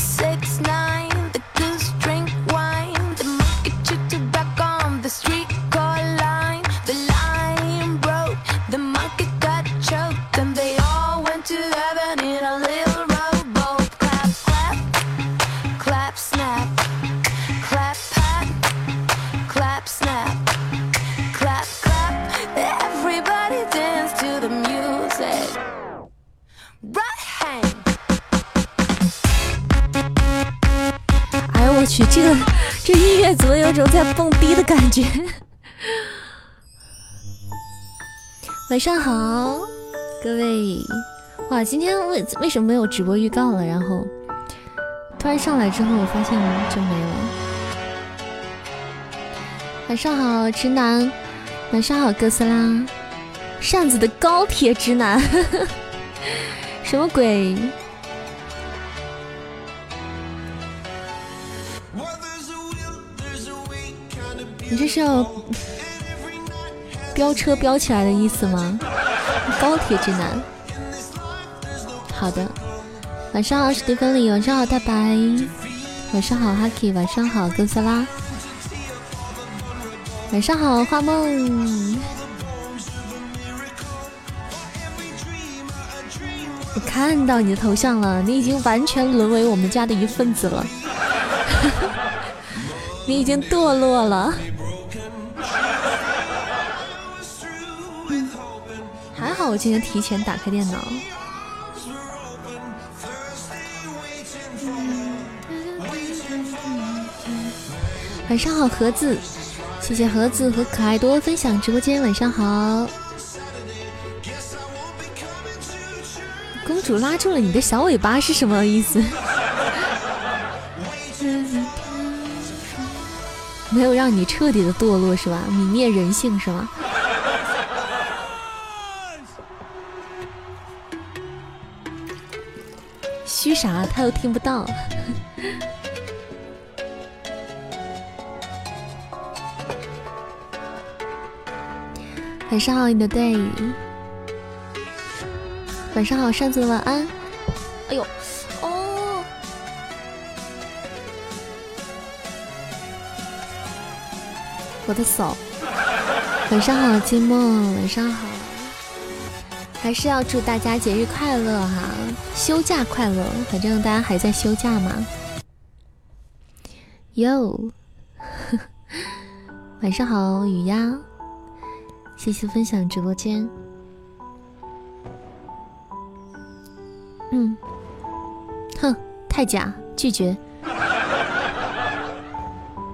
26晚上好，各位！哇，今天为为什么没有直播预告了？然后突然上来之后，我发现就没了。晚上好，直男！晚上好，哥斯拉！扇子的高铁直男，什么鬼？你这是要？飙车飙起来的意思吗？高铁直男。好的，晚上好，史蒂芬里，晚上好，大白，晚上好，哈 k 晚上好，哥斯拉，晚上好，画梦。我看到你的头像了，你已经完全沦为我们家的一份子了，你已经堕落了。我今天提前打开电脑。晚上好，盒子，谢谢盒子和可爱多分享直播间。晚上好，公主拉住了你的小尾巴是什么意思？没有让你彻底的堕落是吧？泯灭人性是吗？虚啥？他又听不到。晚上好，你的队。晚上好，扇子晚安。哎呦，哦。我的手。晚上好，金梦。晚上好。还是要祝大家节日快乐哈，休假快乐，反正大家还在休假嘛。哟，晚上好，雨丫，谢谢分享直播间。嗯，哼，太假，拒绝。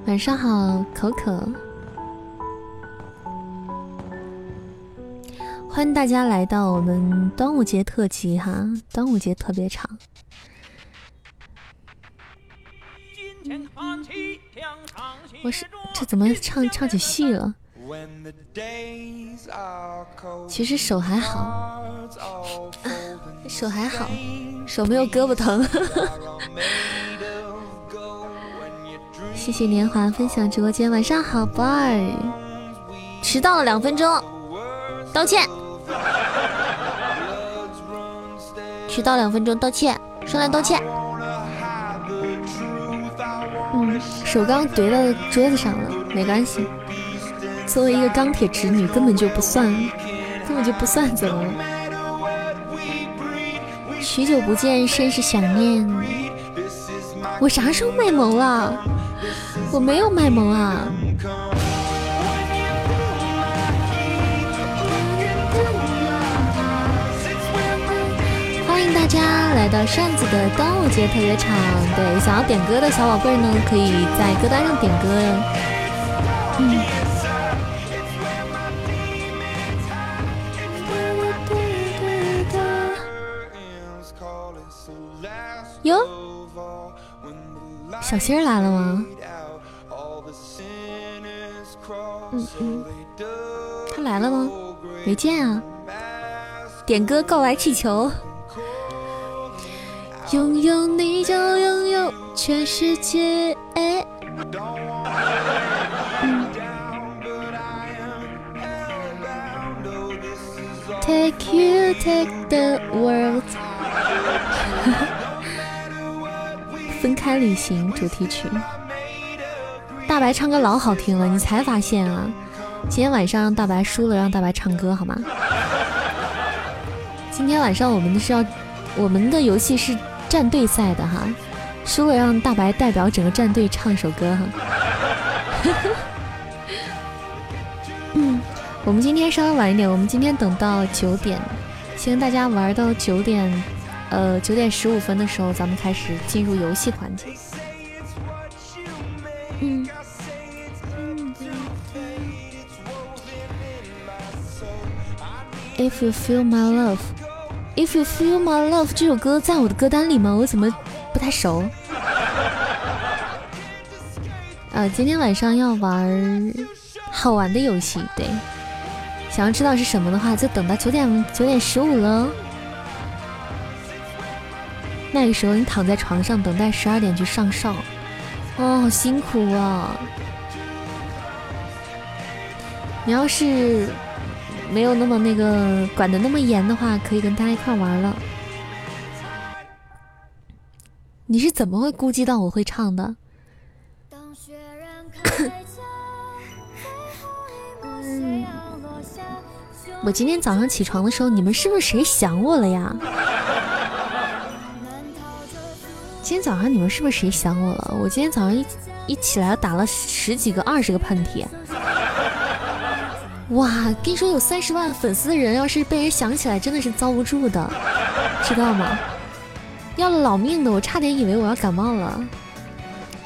晚上好，可可。欢迎大家来到我们端午节特辑哈，端午节特别长。我是这怎么唱唱起戏了？其实手还好，手还好，手没有胳膊疼。谢谢年华分享直播间，晚上好，boy，迟到了两分钟，道歉。迟到两分钟，道歉，上来道歉。嗯，手刚怼到桌子上了，没关系。作为一个钢铁直女，根本就不算，根本就不算怎么了。许久不见，甚是想念。我啥时候卖萌了？我没有卖萌啊。大家来到扇子的端午节特别场，对，想要点歌的小宝贝呢，可以在歌单上点歌。嗯。哟，小新来了吗？嗯嗯，他来了吗？没见啊。点歌告白气球。拥有你就拥有全世界。Take you, take the world。分开旅行主题曲。大白唱歌老好听了，你才发现啊？今天晚上让大白输了，让大白唱歌好吗？今天晚上我们的是要，我们的游戏是战队赛的哈，输了让大白代表整个战队唱首歌哈。嗯，我们今天稍微晚一点，我们今天等到九点，先大家玩到九点，呃，九点十五分的时候，咱们开始进入游戏环节。嗯。If you feel my love, if you feel my love，这首歌在我的歌单里吗？我怎么不太熟？啊，今天晚上要玩好玩的游戏，对。想要知道是什么的话，就等到九点九点十五了。那个时候你躺在床上等待十二点去上哨，哦，好辛苦啊！你要是。没有那么那个管的那么严的话，可以跟大家一块玩了。你是怎么会估计到我会唱的？我今天早上起床的时候，你们是不是谁想我了呀？今天早上你们是不是谁想我了？我今天早上一一起来打了十几个、二十个喷嚏。哇，跟你说有三十万粉丝的人，要是被人想起来，真的是遭不住的，知道吗？要了老命的，我差点以为我要感冒了。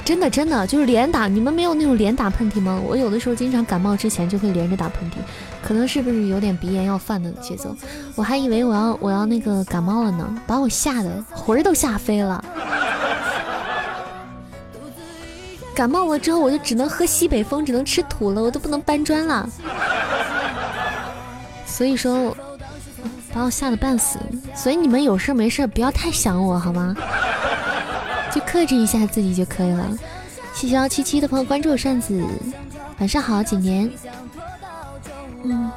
真的真的，就是连打，你们没有那种连打喷嚏吗？我有的时候经常感冒之前就会连着打喷嚏，可能是不是有点鼻炎要犯的节奏？我还以为我要我要那个感冒了呢，把我吓得魂儿都吓飞了。感冒了之后，我就只能喝西北风，只能吃土了，我都不能搬砖了。所以说，把我吓得半死。所以你们有事没事不要太想我好吗？就克制一下自己就可以了。谢谢幺七七的朋友关注扇子，晚上好，几年。嗯，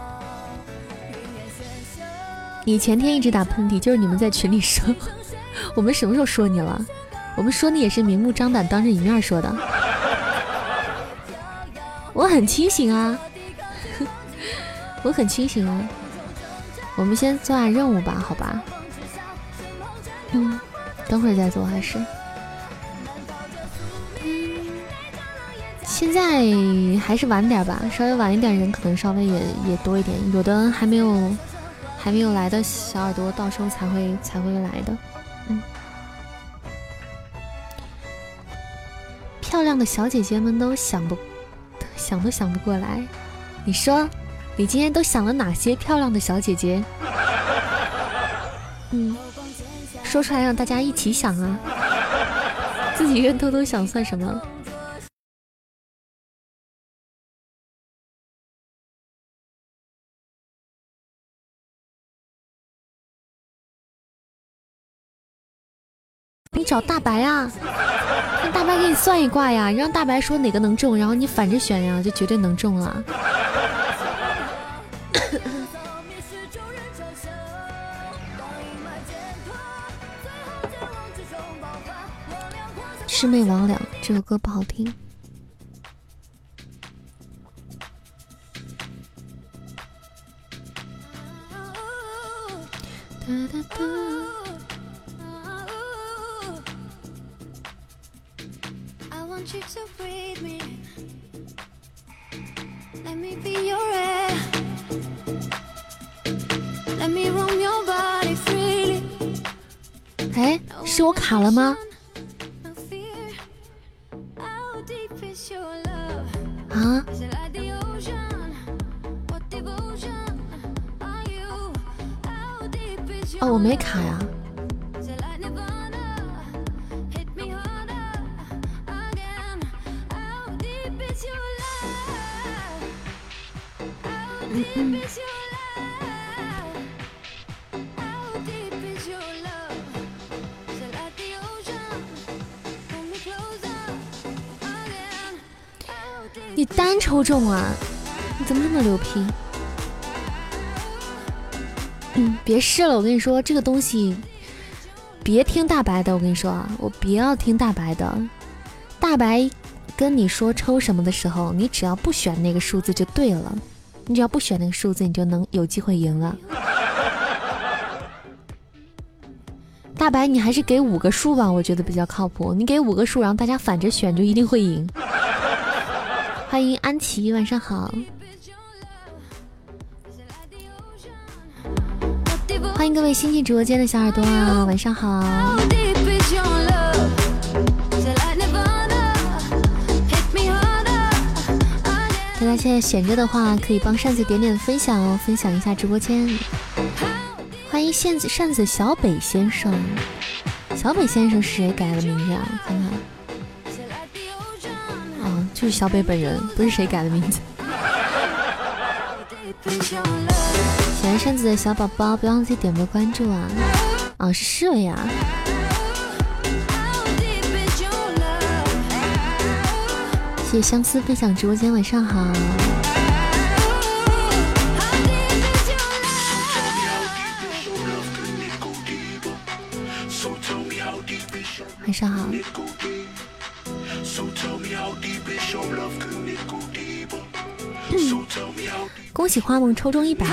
你前天一直打喷嚏，就是你们在群里说。我们什么时候说你了？我们说你也是明目张胆当着你面说的。我很清醒啊。我很清醒哦，我们先做下任务吧，好吧？嗯，等会儿再做还是？现在还是晚点吧，稍微晚一点人可能稍微也也多一点，有的还没有还没有来的小耳朵，到时候才会才会来的。嗯，漂亮的小姐姐们都想不想都想不过来，你说？你今天都想了哪些漂亮的小姐姐？嗯，说出来让大家一起想啊！自己愿偷偷想算什么？你找大白啊，大白给你算一卦呀！你让大白说哪个能中，然后你反着选呀，就绝对能中了。魑魅魍魉这首歌不好听。哎，是我卡了吗？啊！哦，我没卡呀。嗯单抽中啊？你怎么这么牛批？嗯，别试了，我跟你说，这个东西别听大白的，我跟你说啊，我别要听大白的。大白跟你说抽什么的时候，你只要不选那个数字就对了。你只要不选那个数字，你就能有机会赢了。大白，你还是给五个数吧，我觉得比较靠谱。你给五个数，然后大家反着选，就一定会赢。欢迎安琪，晚上好。欢迎各位新进直播间的小耳朵啊，晚上好。大家现在闲着的话，可以帮扇子点点分享哦，分享一下直播间。欢迎扇子扇子小北先生，小北先生是谁改的名字啊？看看，是小北本人，不是谁改的名字。喜欢扇子的小宝宝，不要忘记点个关注啊！哦，是侍卫啊。谢相思分享直播间，晚上好。晚上好。恭喜花梦抽中一百。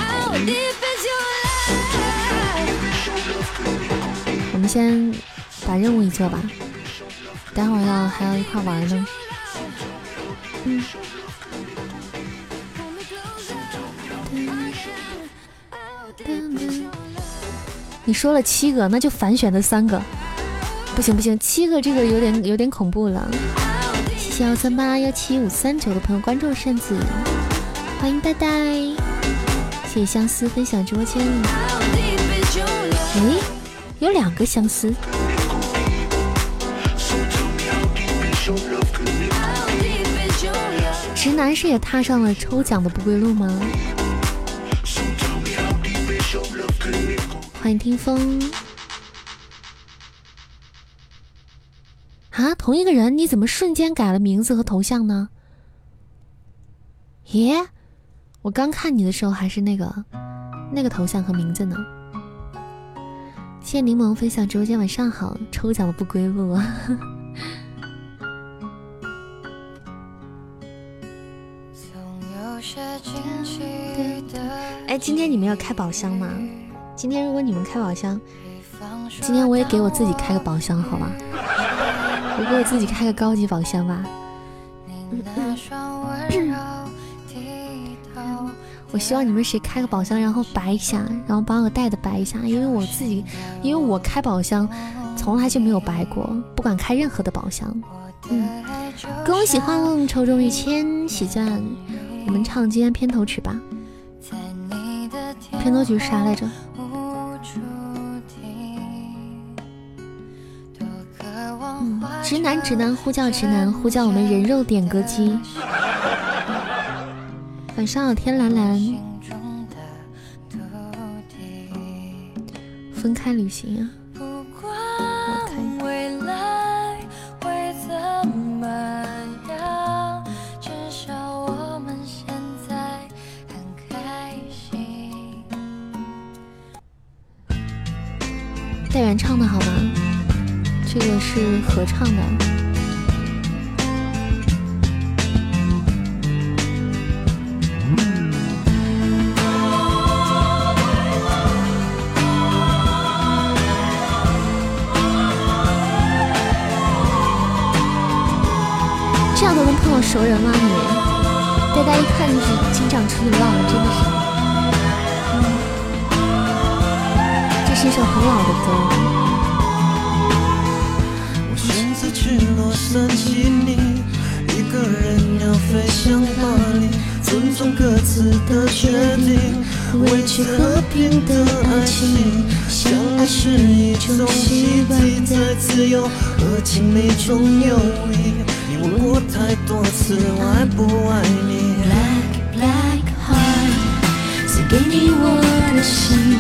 我们先把任务一做吧，待会儿要还要一块玩呢。嗯。你说了七个，那就反选的三个。不行不行，七个这个有点有点恐怖了。谢谢幺三八幺七五三九的朋友关注扇子，欢迎呆呆。谢谢相思分享直播间。诶，有两个相思。直男是也踏上了抽奖的不归路吗？欢迎听风。啊，同一个人，你怎么瞬间改了名字和头像呢？耶，我刚看你的时候还是那个那个头像和名字呢。谢谢柠檬分享直播间，晚上好，抽奖的不归路。哎，今天你们要开宝箱吗？今天如果你们开宝箱，今天我也给我自己开个宝箱，好吧？我给我自己开个高级宝箱吧。我希望你们谁开个宝箱，然后白一下，然后把我带的白一下，因为我自己，因为我开宝箱从来就没有白过，不管开任何的宝箱。嗯，恭喜花梦抽中一千喜钻，我们唱今天片头曲吧。片头曲是啥来着？直男直男呼叫直男呼叫我们人肉点歌机。晚上好，天蓝蓝。分开旅行啊。带原唱的好吗？这个是合唱的。熟人吗？你，呆呆一看就是经常出去浪，真的是。这是一首很老的歌。去洛杉矶，你一个人要飞向巴黎，尊重各自的决定，维持和平的爱情。相爱是一种习惯，在自由和亲密中游移。你问过太多次，我爱不爱你？Black black heart，赐给你我的心。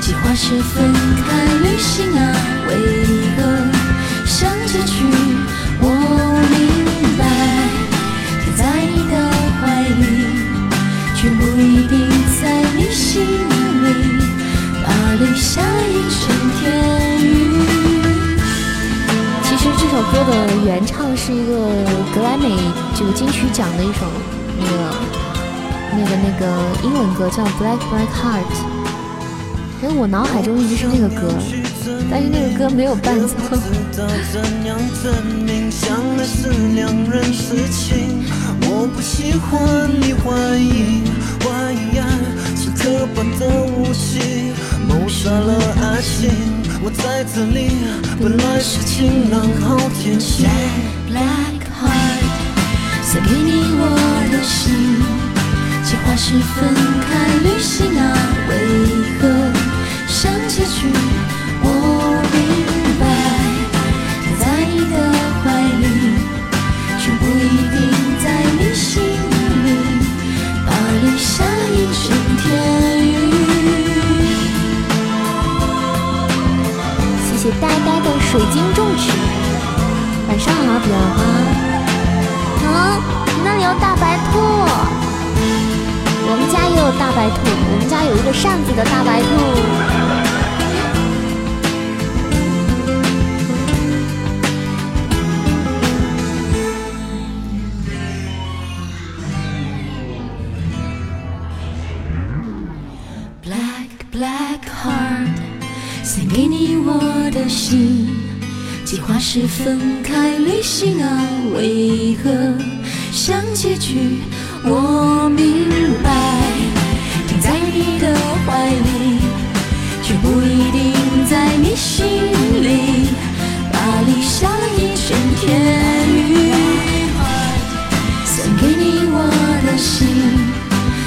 计划是分开旅行啊，为何？想结局，我明白，贴在你的怀里，却不一定在你心里，把留下一整天其实这首。歌的原唱是一个格莱美这个金曲奖的一首那个那个那个英文歌，叫《Black Black Heart》。哎我脑海中一直是那个歌，但是那个歌没有伴奏。谋杀了爱情。我在这里，本来是晴朗好天气。Black heart，送给你我的心，计划是分开旅行啊，为何有啊，嗯，那里有大白兔。我们家也有大白兔，我们家有一个扇子的大白兔。计划是分开旅行啊，为何像结局？我明白，停在你的怀里，却不一定在你心里。巴黎下了一整天雨，送给你我的心，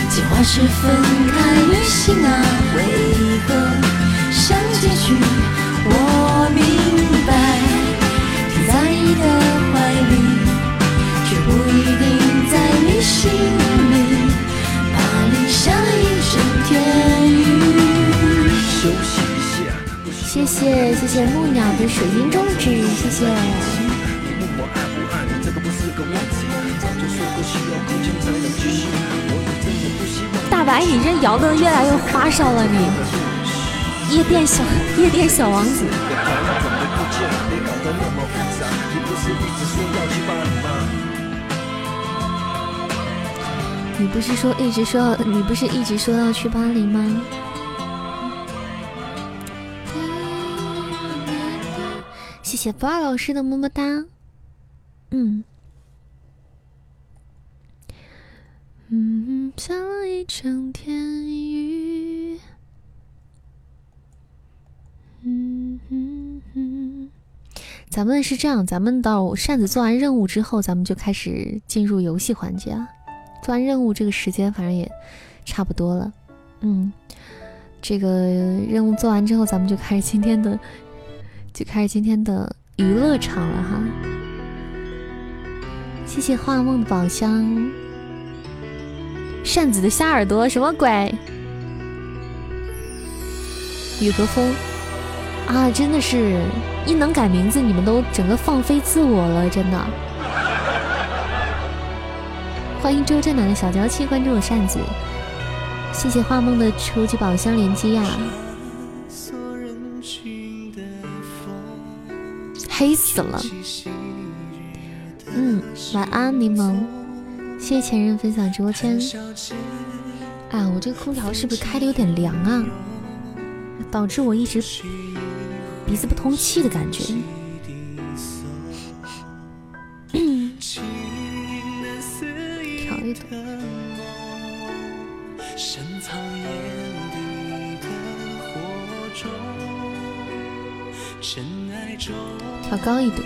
计划是分开旅行啊，为何？像结局，我明白，的怀里，却不一定在你心里。巴黎下一整天雨。谢谢谢谢木鸟的水晶种植，谢谢。大白，你这摇的越来越花哨了，你。夜店小夜店小王子，不是说一直说你不是一直说要去巴黎吗？谢谢波儿老师的么么哒，嗯，嗯，下了一整天雨。嗯哼哼，咱们是这样，咱们到扇子做完任务之后，咱们就开始进入游戏环节啊。做完任务这个时间，反正也差不多了。嗯，这个任务做完之后，咱们就开始今天的，就开始今天的娱乐场了哈。谢谢画梦的宝箱，扇子的瞎耳朵，什么鬼？雨和风。啊，真的是一能改名字，你们都整个放飞自我了，真的。欢迎周震南的小娇妻关注我扇子，谢谢画梦的初级宝箱连击呀。黑死了。嗯，晚安柠檬，谢谢前任分享直播间。啊，我这个空调是不是开的有点凉啊？导致我一直。鼻子不通气的感觉。调一度。调高一度。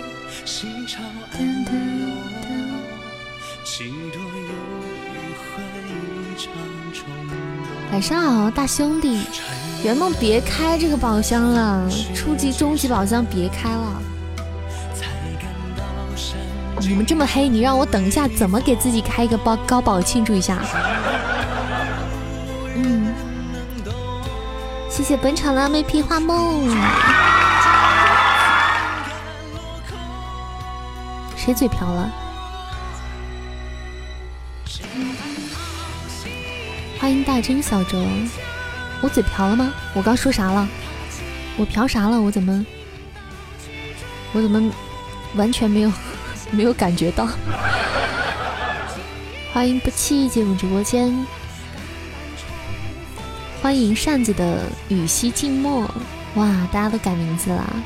晚上好，大兄弟。圆梦，别开这个宝箱了，初级、中级宝箱别开了。你们这么黑，你让我等一下怎么给自己开一个包高宝庆祝一下？嗯，谢谢本场的 MVP 画梦。谁嘴瓢了？欢迎大真小哲。我嘴瓢了吗？我刚说啥了？我瓢啥了？我怎么？我怎么？完全没有没有感觉到。欢迎不弃进入直播间，欢迎扇子的雨溪静默。哇，大家都改名字了。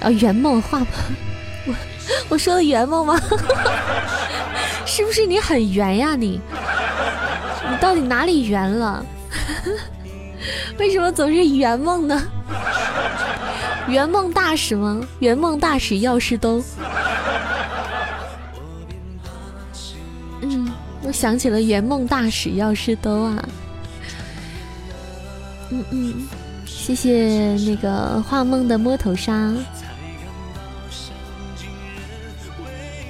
啊，圆梦画，我我说的圆梦吗？是不是你很圆呀？你你到底哪里圆了？为什么总是圆梦呢？圆梦大使吗？圆梦大使药师兜。想起了圆梦大使药师兜啊。嗯嗯，谢谢那个画梦的摸头杀。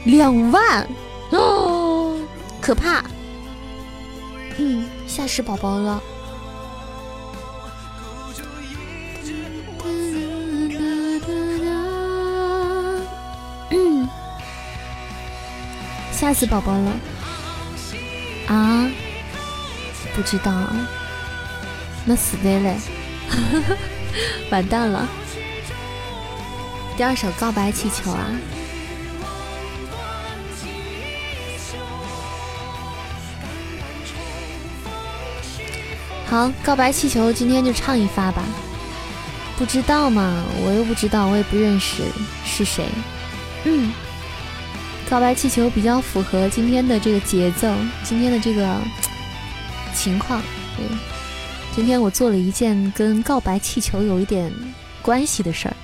两万哦，可怕！嗯，吓死宝宝了。嗯，吓死宝宝了啊！不知道，那死的嘞，完蛋了。第二首告白气球啊。好，告白气球，今天就唱一发吧。不知道嘛，我又不知道，我也不认识是谁。嗯，告白气球比较符合今天的这个节奏，今天的这个情况。对，今天我做了一件跟告白气球有一点关系的事儿，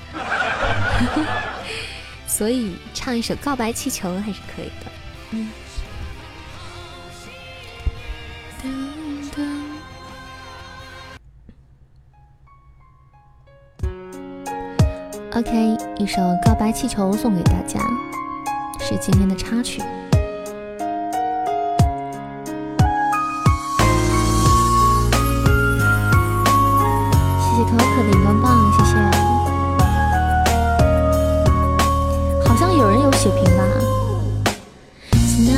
所以唱一首告白气球还是可以的。嗯。OK，一首《告白气球》送给大家，是今天的插曲。谢谢可可的荧光棒，谢谢。好像有人有血瓶吧？留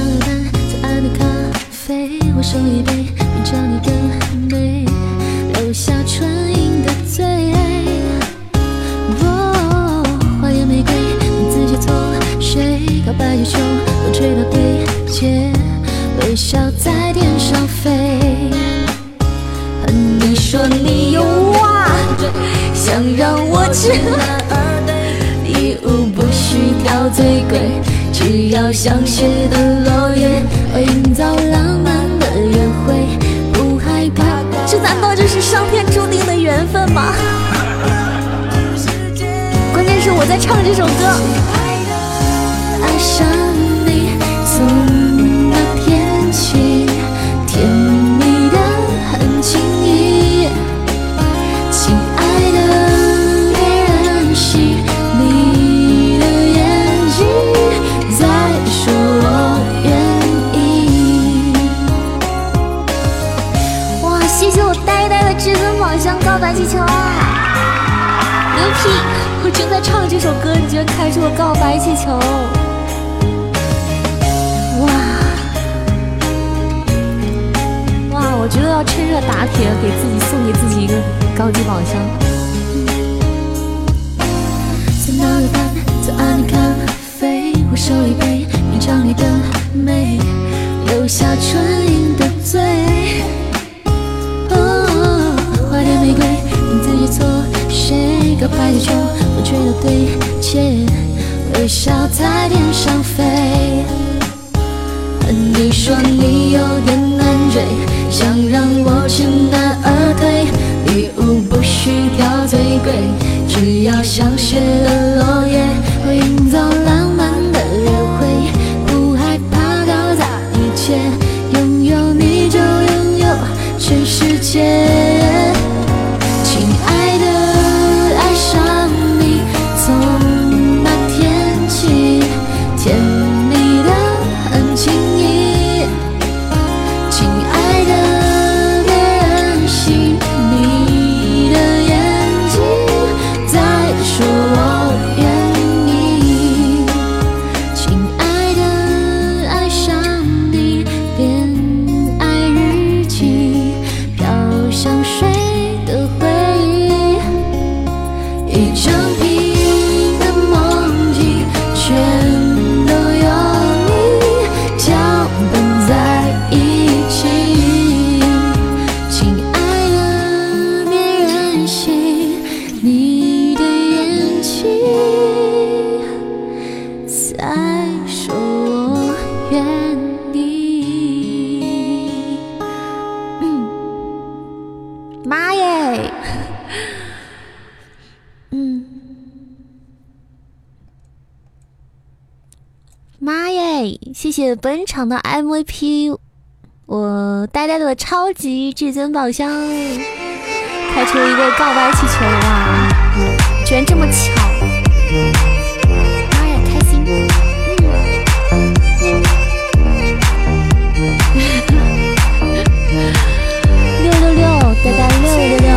我知礼物不需挑最贵，只要像雪的落叶，会营造浪漫的约会，不害怕。这难道就是上天注定的缘分吗？关键是我在唱这首歌。爱上正在唱这首歌，你居然开出了告白气球。哇哇我觉得要趁热打铁，给自己送给自己一个高级宝箱。在那个밤在爱你咖啡，我手里杯，品尝你的美，留下唇印的嘴。花店玫瑰，名字写错谁？告白气球，风吹到对街，微笑在天上飞。你说你有点难追。想让我知难而退，礼物不需挑最贵，只要像雪的落叶，会营造浪漫的约会，不害怕搞砸一切，拥有你就拥有全世界。本场的 MVP，我呆呆的超级至尊宝箱开出一个告白气球哇！居然这么巧！妈呀，开心！六六六，呆呆六六六！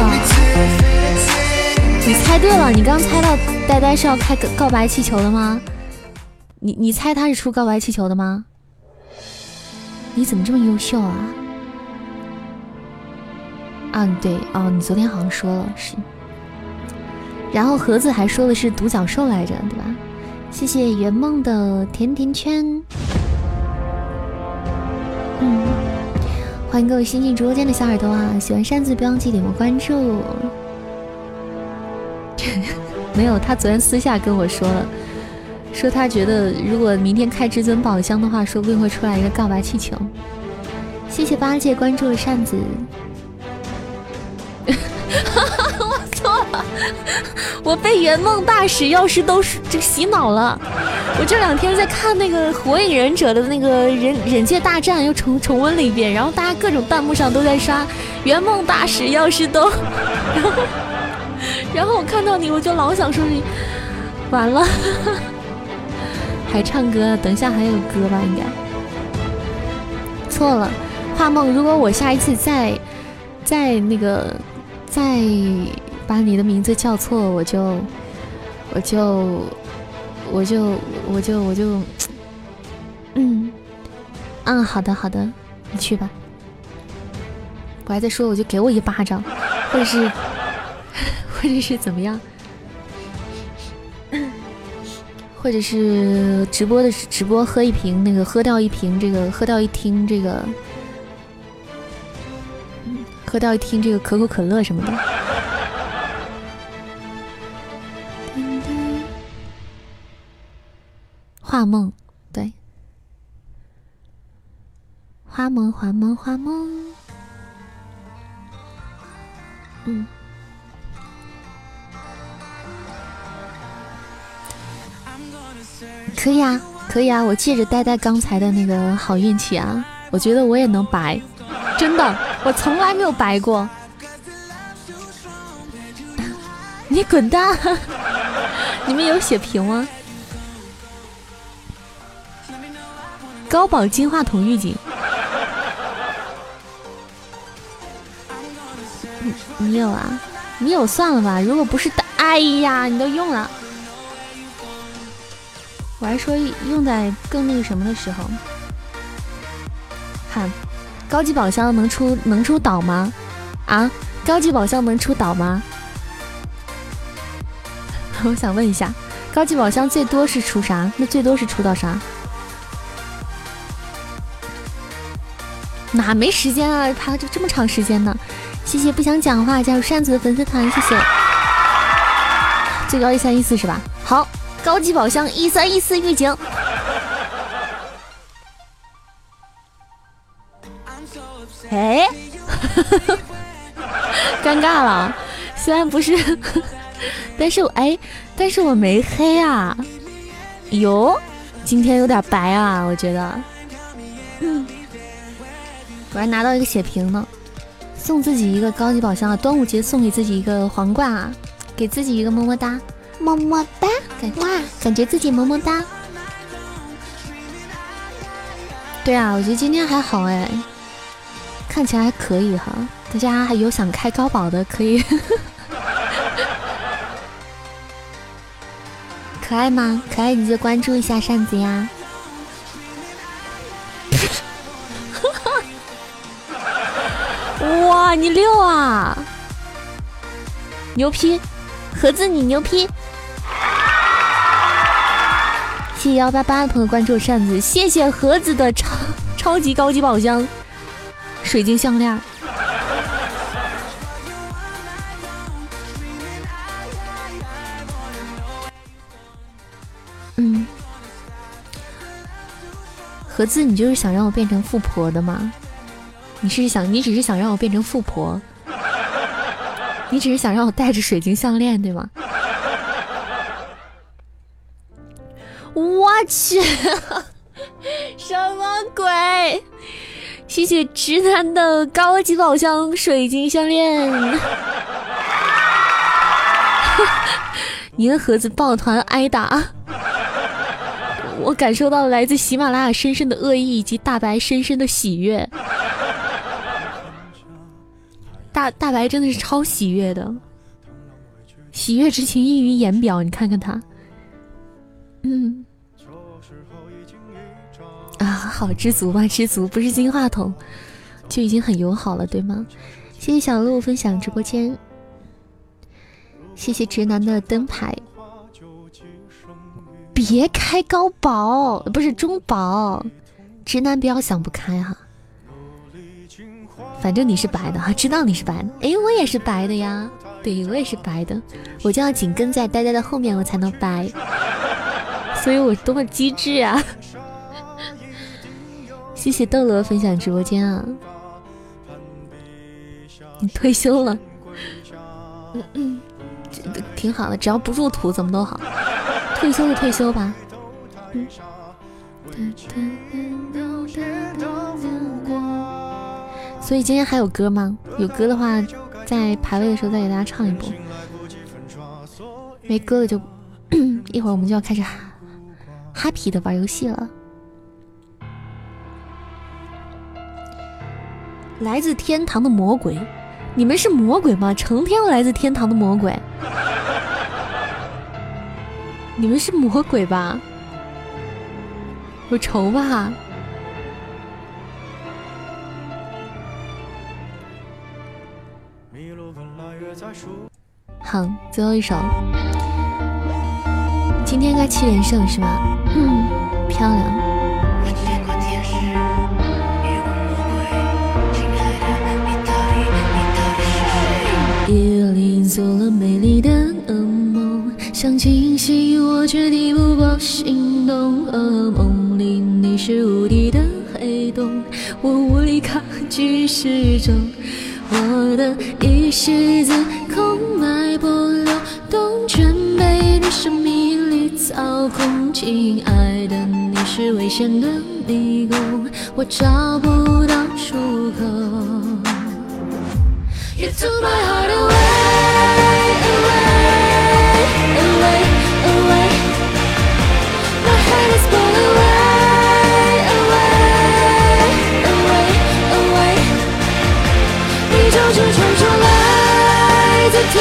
你猜对了，你刚猜到呆呆是要开告白气球的吗？你你猜他是出告白气球的吗？你怎么这么优秀啊？啊，对哦，你昨天好像说了是。然后盒子还说的是独角兽来着，对吧？谢谢圆梦的甜甜圈。嗯，欢迎各位新进直播间的小耳朵啊！喜欢扇子不忘记点个关注。没有，他昨天私下跟我说了。说他觉得如果明天开至尊宝箱的话，说不定会出来一个告白气球。谢谢八戒关注了扇子。我错了，我被圆梦大使药师都这洗脑了。我这两天在看那个火影忍者的那个忍忍界大战，又重重温了一遍，然后大家各种弹幕上都在刷圆梦大使药师都，然后然后我看到你，我就老想说你完了。还唱歌？等一下还有歌吧？应该错了。画梦，如果我下一次再再那个再把你的名字叫错，我就我就我就我就我就嗯嗯，好的好的，你去吧。我还在说，我就给我一巴掌，或者是 或者是怎么样？或者是直播的直播喝一瓶那个喝掉一瓶这个喝掉一听这个，喝掉一听这个可口可乐什么的。画梦，对，画梦画梦画梦，嗯。可以啊，可以啊！我借着呆呆刚才的那个好运气啊，我觉得我也能白，真的，我从来没有白过。你滚蛋！你们有血瓶吗？高保金话筒预警。你有啊？你有算了吧，如果不是的，哎呀，你都用了。我还说用在更那个什么的时候，看高级宝箱能出能出岛吗？啊，高级宝箱能出岛吗？我想问一下，高级宝箱最多是出啥？那最多是出到啥？哪没时间啊？爬了这这么长时间呢？谢谢不想讲话加入扇子的粉丝团，谢谢。最高一三一四是吧？好。高级宝箱一三一四预警，哎，尴尬了。虽然不是，但是哎，但是我没黑啊。哟，今天有点白啊，我觉得。我还拿到一个血瓶呢，送自己一个高级宝箱啊！端午节送给自己一个皇冠啊，给自己一个么么哒。么么哒，感哇，感觉自己么么哒。对啊，我觉得今天还好哎，看起来还可以哈。大家还有想开高保的可以，可爱吗？可爱你就关注一下扇子呀。哇，你六啊，牛批，盒子你牛批。谢谢幺八八的朋友关注扇子，谢谢盒子的超超级高级宝箱水晶项链。嗯，盒子，你就是想让我变成富婆的吗？你是想，你只是想让我变成富婆？你只是想让我戴着水晶项链对吗？我去，什么鬼？谢谢直男的高级宝箱水晶项链。银盒子抱团挨打，我感受到了来自喜马拉雅深深的恶意以及大白深深的喜悦。大大白真的是超喜悦的，喜悦之情溢于言表。你看看他，嗯，啊，好知足吧，知足不是金话筒就已经很友好了，对吗？谢谢小鹿分享直播间，谢谢直男的灯牌，别开高保，不是中保，直男不要想不开哈。反正你是白的哈，知道你是白的。哎，我也是白的呀，对我也是白的，我就要紧跟在呆呆的后面，我才能白。所以我多么机智啊！谢谢豆罗分享直播间啊！你退休了，嗯嗯，挺好的，只要不入土，怎么都好。退休就退休吧。嗯所以今天还有歌吗？有歌的话，在排位的时候再给大家唱一波。没歌了就 一会儿我们就要开始 happy 的玩游戏了。来自天堂的魔鬼，你们是魔鬼吗？成天来自天堂的魔鬼，你们是魔鬼吧？有仇吧？好，最后一首，今天该七连胜是吧？嗯，漂亮。夜里做了美丽的噩梦，想清醒我却抵不过心动。噩梦里你是无底的黑洞，我无力抗拒失重。我的意识自空脉搏流动，全被你生命操控。亲爱的，你是危险的迷宫，我找不到出口。You took my heart away, away, away, away. My head is blown away, away, away, away. 你就是传说来自天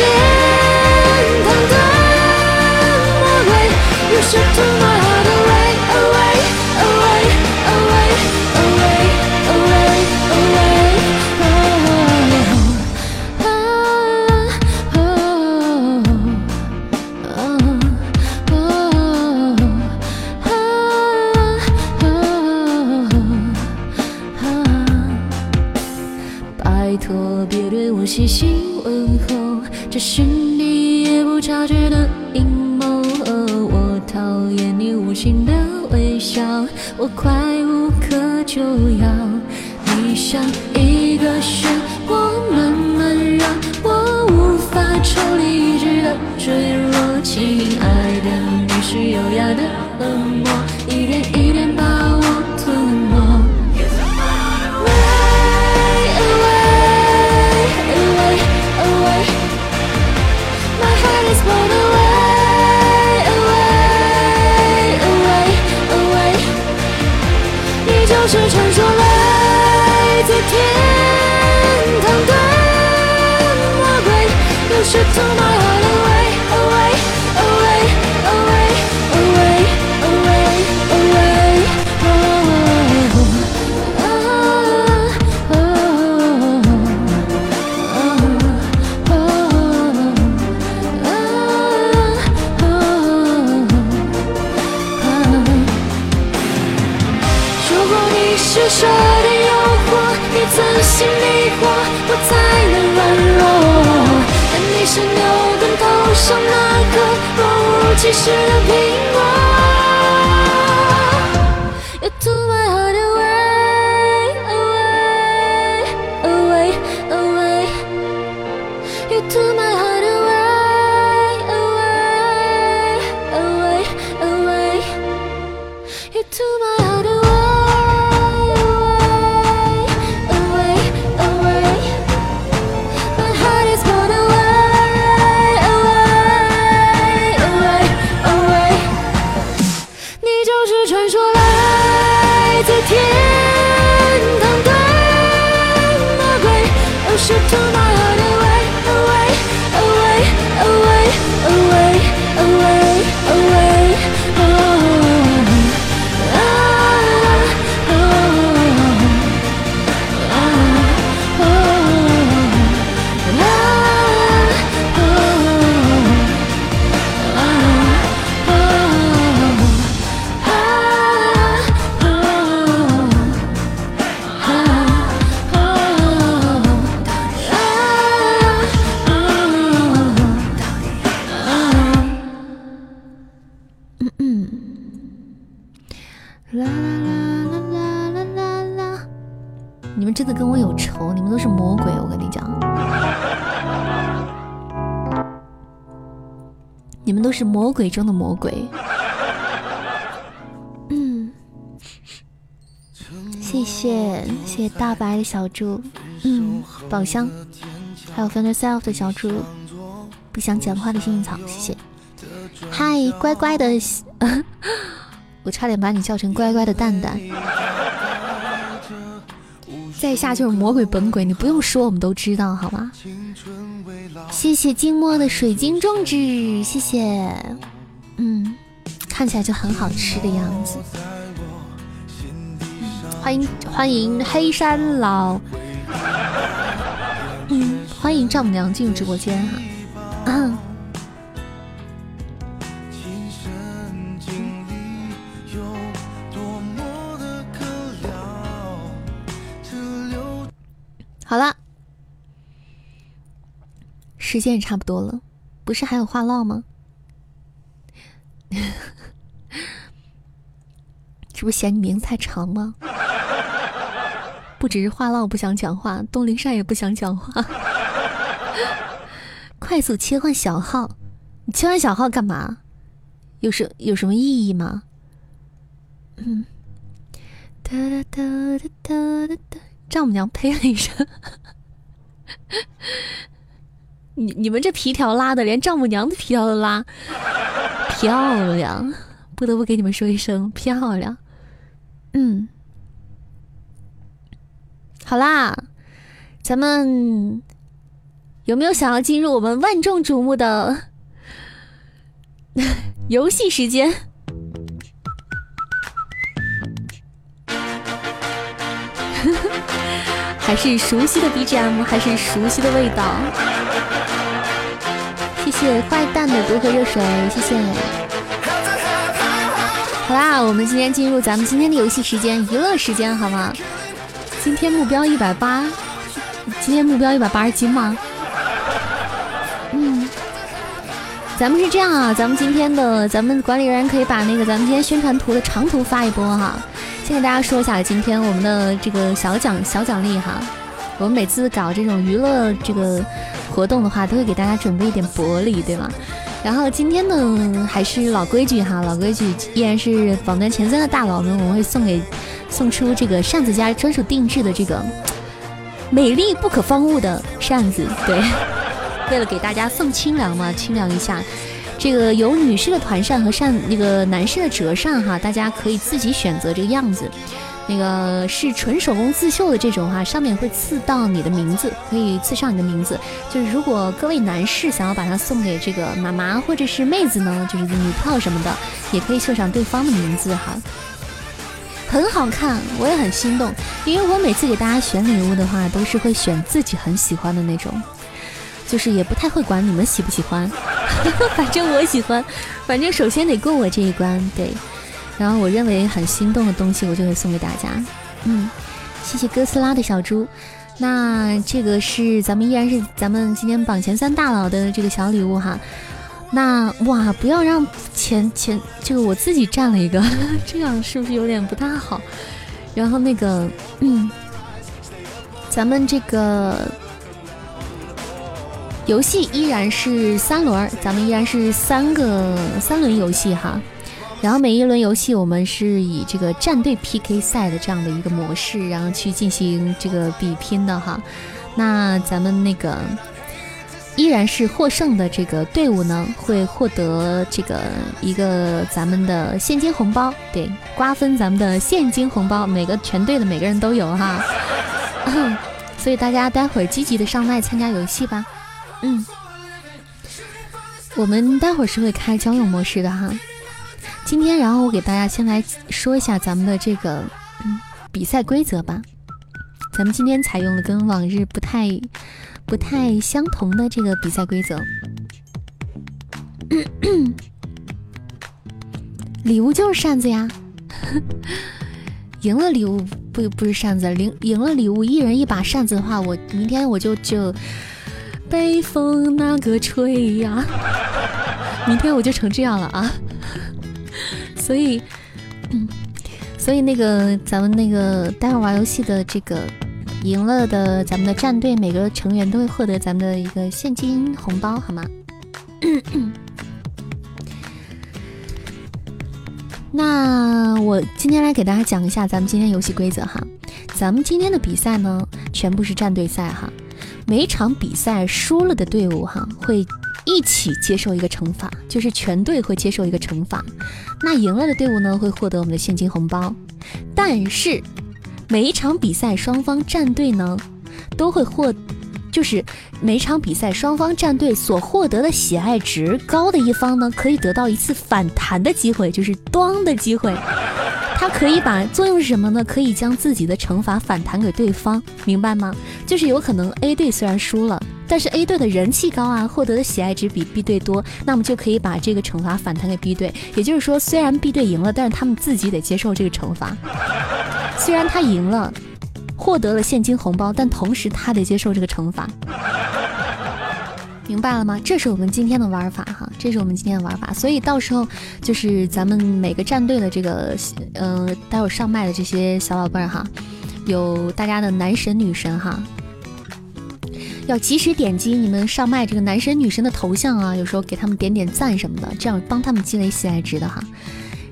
托，别对我细心问候，这是你也不察觉笑，我快无可救药。你像一个漩涡，慢慢让我无法抽离，一直的坠落。亲爱的，你是优雅的冷漠，一点一点把鬼中的魔鬼。嗯，谢谢谢谢大白的小猪，嗯，宝箱，还有 Find Yourself 的小猪，不想讲话的幸运草，谢谢。嗨，乖乖的，我差点把你叫成乖乖的蛋蛋。在下就是魔鬼本鬼，你不用说，我们都知道，好吗？谢谢静默的水晶种植，谢谢。看起来就很好吃的样子。欢迎欢迎黑山老，嗯，欢迎丈母娘进入直播间哈。好了，时间也差不多了，不是还有话唠吗？这不是嫌你名字太长吗？不只是话唠不想讲话，东林善也不想讲话。快速切换小号，你切换小号干嘛？有什有什么意义吗？嗯。哒哒哒哒哒哒哒。丈母娘呸了一声，你你们这皮条拉的，连丈母娘的皮条都拉，漂亮！不得不给你们说一声漂亮。嗯，好啦，咱们有没有想要进入我们万众瞩目的 游戏时间？还是熟悉的 BGM，还是熟悉的味道。谢谢坏蛋的多喝热水，谢谢。好啦，我们今天进入咱们今天的游戏时间，娱乐时间，好吗？今天目标一百八，今天目标一百八十斤吗？嗯，咱们是这样啊，咱们今天的咱们管理人可以把那个咱们今天宣传图的长图发一波哈。先给大家说一下，今天我们的这个小奖小奖励哈，我们每次搞这种娱乐这个活动的话，都会给大家准备一点薄礼，对吗？然后今天呢，还是老规矩哈，老规矩依然是榜单前三的大佬们，我们会送给送出这个扇子家专属定制的这个美丽不可方物的扇子，对，为了给大家送清凉嘛，清凉一下。这个有女士的团扇和扇，那个男士的折扇哈，大家可以自己选择这个样子。那个是纯手工刺绣的这种哈，上面会刺到你的名字，可以刺上你的名字。就是如果各位男士想要把它送给这个妈妈或者是妹子呢，就是女票什么的，也可以绣上对方的名字哈。很好看，我也很心动，因为我每次给大家选礼物的话，都是会选自己很喜欢的那种。就是也不太会管你们喜不喜欢，反正我喜欢，反正首先得过我这一关，对。然后我认为很心动的东西，我就会送给大家。嗯，谢谢哥斯拉的小猪。那这个是咱们依然是咱们今天榜前三大佬的这个小礼物哈。那哇，不要让前前这个我自己占了一个，这样是不是有点不大好？然后那个，嗯，咱们这个。游戏依然是三轮，咱们依然是三个三轮游戏哈。然后每一轮游戏我们是以这个战队 PK 赛的这样的一个模式，然后去进行这个比拼的哈。那咱们那个依然是获胜的这个队伍呢，会获得这个一个咱们的现金红包，对，瓜分咱们的现金红包，每个全队的每个人都有哈。所以大家待会儿积极的上麦参加游戏吧。嗯，我们待会儿是会开交友模式的哈。今天，然后我给大家先来说一下咱们的这个比赛规则吧。咱们今天采用了跟往日不太。不太相同的这个比赛规则，礼物就是扇子呀，赢了礼物不不是扇子，赢赢了礼物一人一把扇子的话，我明天我就就北风那个吹呀，明天我就成这样了啊，所以，所以那个咱们那个待会儿玩游戏的这个。赢了的，咱们的战队每个成员都会获得咱们的一个现金红包，好吗？那我今天来给大家讲一下咱们今天游戏规则哈。咱们今天的比赛呢，全部是战队赛哈。每场比赛输了的队伍哈，会一起接受一个惩罚，就是全队会接受一个惩罚。那赢了的队伍呢，会获得我们的现金红包，但是。每一场比赛，双方战队呢都会获，就是每场比赛双方战队所获得的喜爱值高的一方呢，可以得到一次反弹的机会，就是端的机会。它可以把作用是什么呢？可以将自己的惩罚反弹给对方，明白吗？就是有可能 A 队虽然输了，但是 A 队的人气高啊，获得的喜爱值比 B 队多，那么就可以把这个惩罚反弹给 B 队。也就是说，虽然 B 队赢了，但是他们自己得接受这个惩罚。虽然他赢了，获得了现金红包，但同时他得接受这个惩罚，明白了吗？这是我们今天的玩法哈，这是我们今天的玩法。所以到时候就是咱们每个战队的这个，嗯，待会上麦的这些小宝贝儿哈，有大家的男神女神哈，要及时点击你们上麦这个男神女神的头像啊，有时候给他们点点赞什么的，这样帮他们积累喜爱值的哈。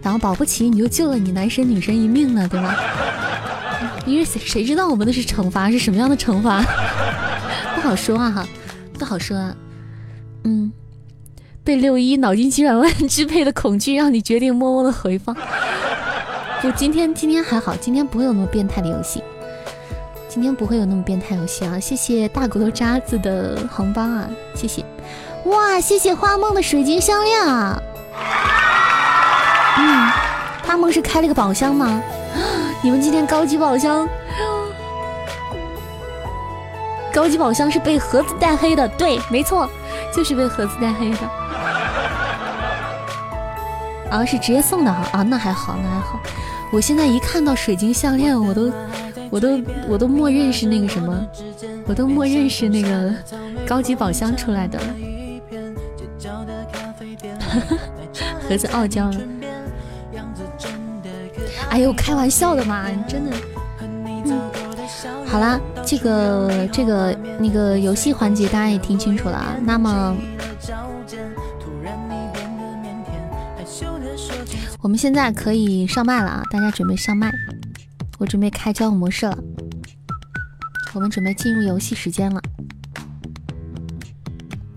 然后保不齐你就救了你男神女神一命呢，对吧？因为谁谁知道我们的是惩罚是什么样的惩罚？不好说啊哈，不好说啊。嗯，被六一脑筋急转弯支配的恐惧让你决定默默的回放。不，今天今天还好，今天不会有那么变态的游戏。今天不会有那么变态游戏啊！谢谢大骨头渣子的红包啊，谢谢。哇，谢谢花梦的水晶项链啊。嗯，花梦是开了个宝箱吗？你们今天高级宝箱，高级宝箱是被盒子带黑的，对，没错，就是被盒子带黑的。啊，是直接送的哈，啊，那还好，那还好。我现在一看到水晶项链，我都，我都，我都默认是那个什么，我都默认是那个高级宝箱出来的。盒子傲娇了。哎呦，开玩笑的嘛，你真的。好啦，这个这个那个游戏环节大家也听清楚了啊。那么，我们现在可以上麦了啊！大家准备上麦，我准备开交友模式了。我们准备进入游戏时间了。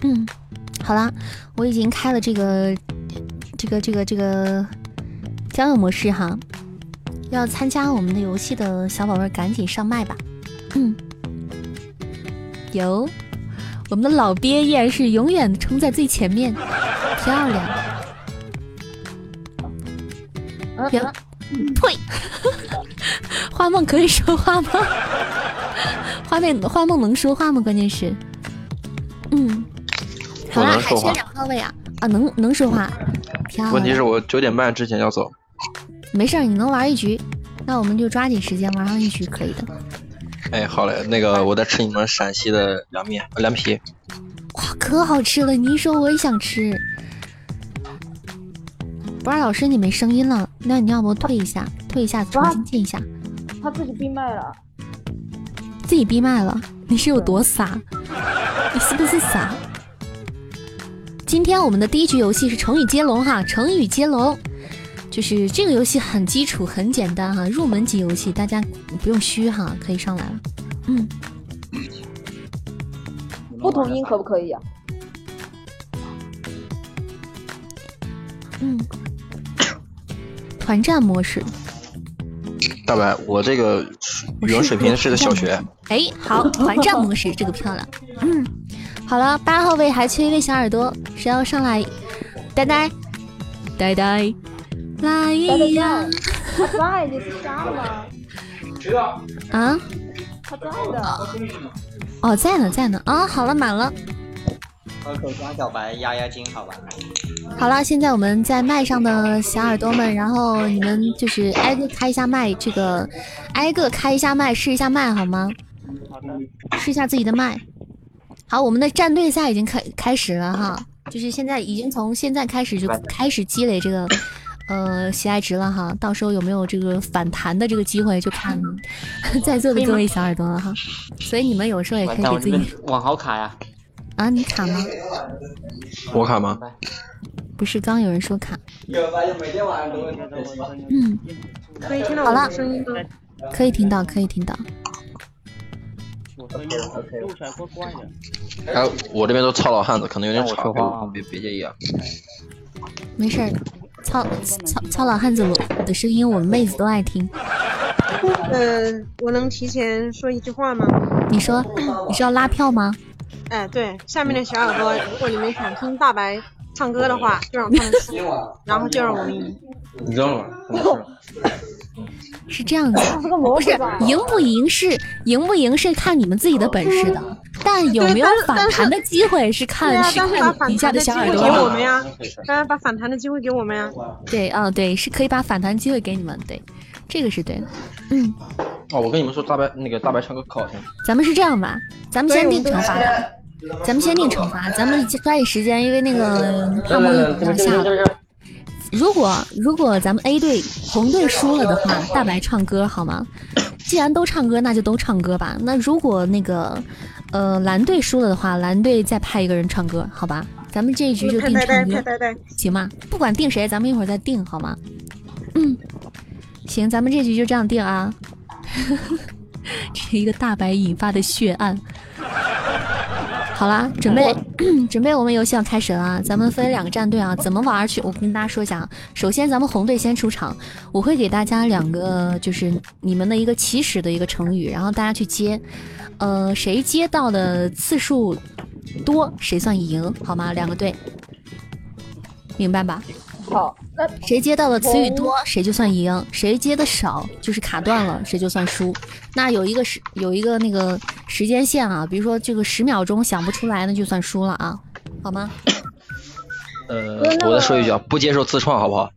嗯，好啦，我已经开了这个这个这个这个交友模式哈。要参加我们的游戏的小宝贝，赶紧上麦吧！嗯，有我们的老鳖依然是永远冲在最前面，漂亮！别了，呸！花梦可以说话吗？花妹，花梦能说话吗？关键是，嗯，好啦，还缺两号位啊！啊，能能说话，漂亮。问题是我九点半之前要走。没事儿，你能玩一局，那我们就抓紧时间玩上一局，可以的。哎，好嘞，那个我在吃你们陕西的凉面、凉皮，哇，可好吃了！你一说我也想吃。不二老师，你没声音了，那你要不退一下，退一下，重新进一下。他自己闭麦了。自己闭麦了？你是有多傻？你是不是傻？今天我们的第一局游戏是成语接龙哈，成语接龙。就是这个游戏很基础，很简单哈，入门级游戏，大家不用虚哈，可以上来了。嗯，不同音可不可以？嗯，团战模式。大白，我这个语文水平是在小学。哎，好，团战模式这个漂亮。嗯，好了，八号位还缺一位小耳朵，谁要上来？呆呆，呆呆。来呀！他在，你是瞎了吗？啊？他在的。哦，在呢，在呢。啊，好了，满了。喝口瓜小白压压惊，好吧。好了，现在我们在麦上的小耳朵们，然后你们就是挨个开一下麦，这个挨个开一下麦，试一下麦好吗？好的。试一下自己的麦。好，我们的战队赛已经开开始了哈，就是现在已经从现在开始就开始积累这个呃喜爱值了哈，到时候有没有这个反弹的这个机会，就看 在座的各位小耳朵了哈。所以你们有时候也可以给自己网好卡呀。啊，你卡吗？我卡吗？不是，刚有人说卡。嗯，可以听到我的声音吗？可以听到，可以听到。哎，我这边都糙老汉子，可能有点吵，别别介意啊。没事儿，糙糙糙老汉子的声音，我们妹子都爱听。呃，我能提前说一句话吗？你说，你是要拉票吗？哎，对，下面的小耳朵，如果你们想听大白唱歌的话，就让他们输，然后就让我们赢。你知道吗？是这样子，不是赢不赢是赢不赢是看你们自己的本事的，但有没有反弹的机会是看是看底下的小耳朵。给我们呀，当然把反弹的机会给我们呀。对，啊，对，是可以把反弹机会给你们，对，这个是对的。嗯。哦，我跟你们说，大白那个大白唱歌可好听。咱们是这样吧，咱们先定惩罚，咱们先定惩罚，咱们抓紧时间，因为那个怕梦一要下了。如果如果咱们 A 队红队输了的话，大白唱歌好吗？既然都唱歌，那就都唱歌吧。那如果那个呃蓝队输了的话，蓝队再派一个人唱歌，好吧？咱们这一局就定唱歌，行吗？不管定谁，咱们一会儿再定好吗？嗯，行，咱们这局就这样定啊。这是一个大白引发的血案。好啦，准备 准备，我们游戏要开始了。咱们分两个战队啊，怎么玩去？我跟大家说一下啊。首先，咱们红队先出场，我会给大家两个，就是你们的一个起始的一个成语，然后大家去接。呃，谁接到的次数多，谁算赢，好吗？两个队，明白吧？好。谁接到的词语多，谁就算赢；谁接的少，就是卡断了，谁就算输。那有一个时有一个那个时间线啊，比如说这个十秒钟想不出来，那就算输了啊，好吗？呃，我再说一句啊，不接受自创，好不好？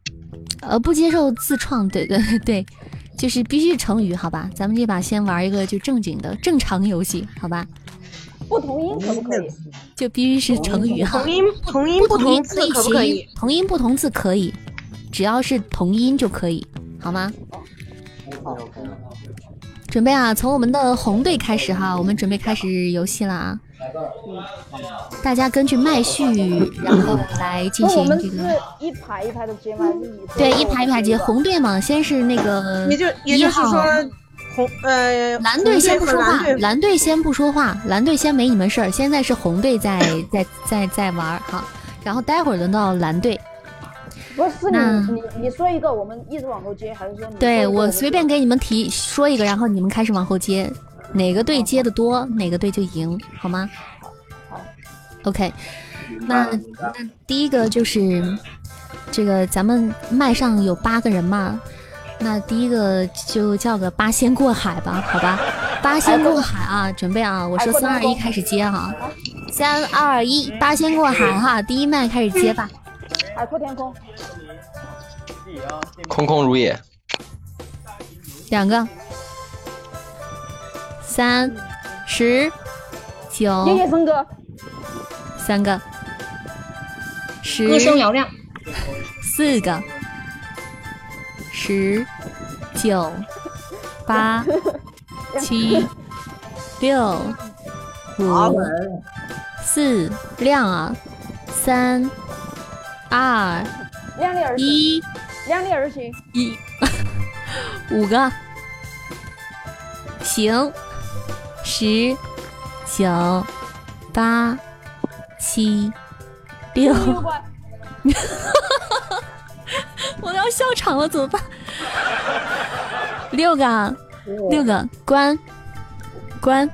呃，不接受自创，对对对，就是必须成语，好吧？咱们这把先玩一个就正经的正常游戏，好吧？不同音可不可以？就必须是成语哈。同音同音不同字可不可以？同音不同字可以。只要是同音就可以，好吗？准备啊，从我们的红队开始哈，我们准备开始游戏了啊！大家根据麦序，然后来进行这个。一排一排的接吗？对，一排一排接。红队嘛，先是那个也就也就是说，红呃蓝队先不说话，蓝队先不说话，蓝队先没你们事儿。现在是红队在 在在在玩哈，然后待会儿轮到蓝队。不是你你你说一个，我们一直往后接，还是说？对我随便给你们提说一个，然后你们开始往后接，哪个队接的多，哪个队就赢，好吗？好，OK。那那第一个就是这个，咱们麦上有八个人嘛，那第一个就叫个八仙过海吧，好吧？八仙过海啊，准备啊，我说三二一开始接哈，三二一，八仙过海哈，第一麦开始接吧。海阔天空，空空如也。两个，三十九。夜夜笙歌。三个，十。歌声嘹亮。四个，十九八 七六五四亮啊三。二，量力而一，量力而行。一，五个，行，十，九，八，七，六，我要笑场了，怎么办？六个，六个关关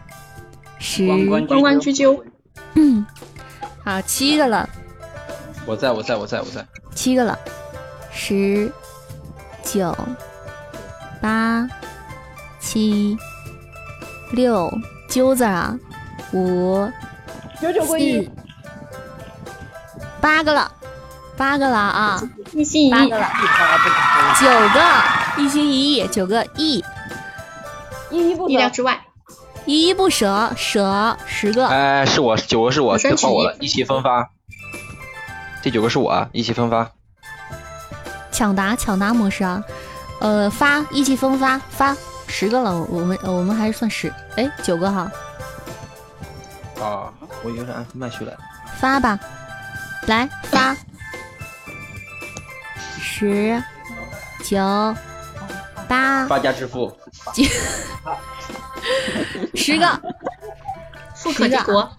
十关关关雎鸠，嗯，好七个了，我在我在我在我在，七个了，十九八七六揪子啊，五九九归一，八个了，八个了啊，一心一意八个，了，九个一心一意，九个一依依不舍。意料之外。依依不舍，舍十个，哎，是我九个是我，换我了，一气分发。第九个是我啊，一气风发。抢答抢答模式啊，呃发意气风发发十个了，我们我们还是算十，哎九个哈，啊，我以为是按麦序来。发吧，来发，十九八。发家致富，十个，富可敌国，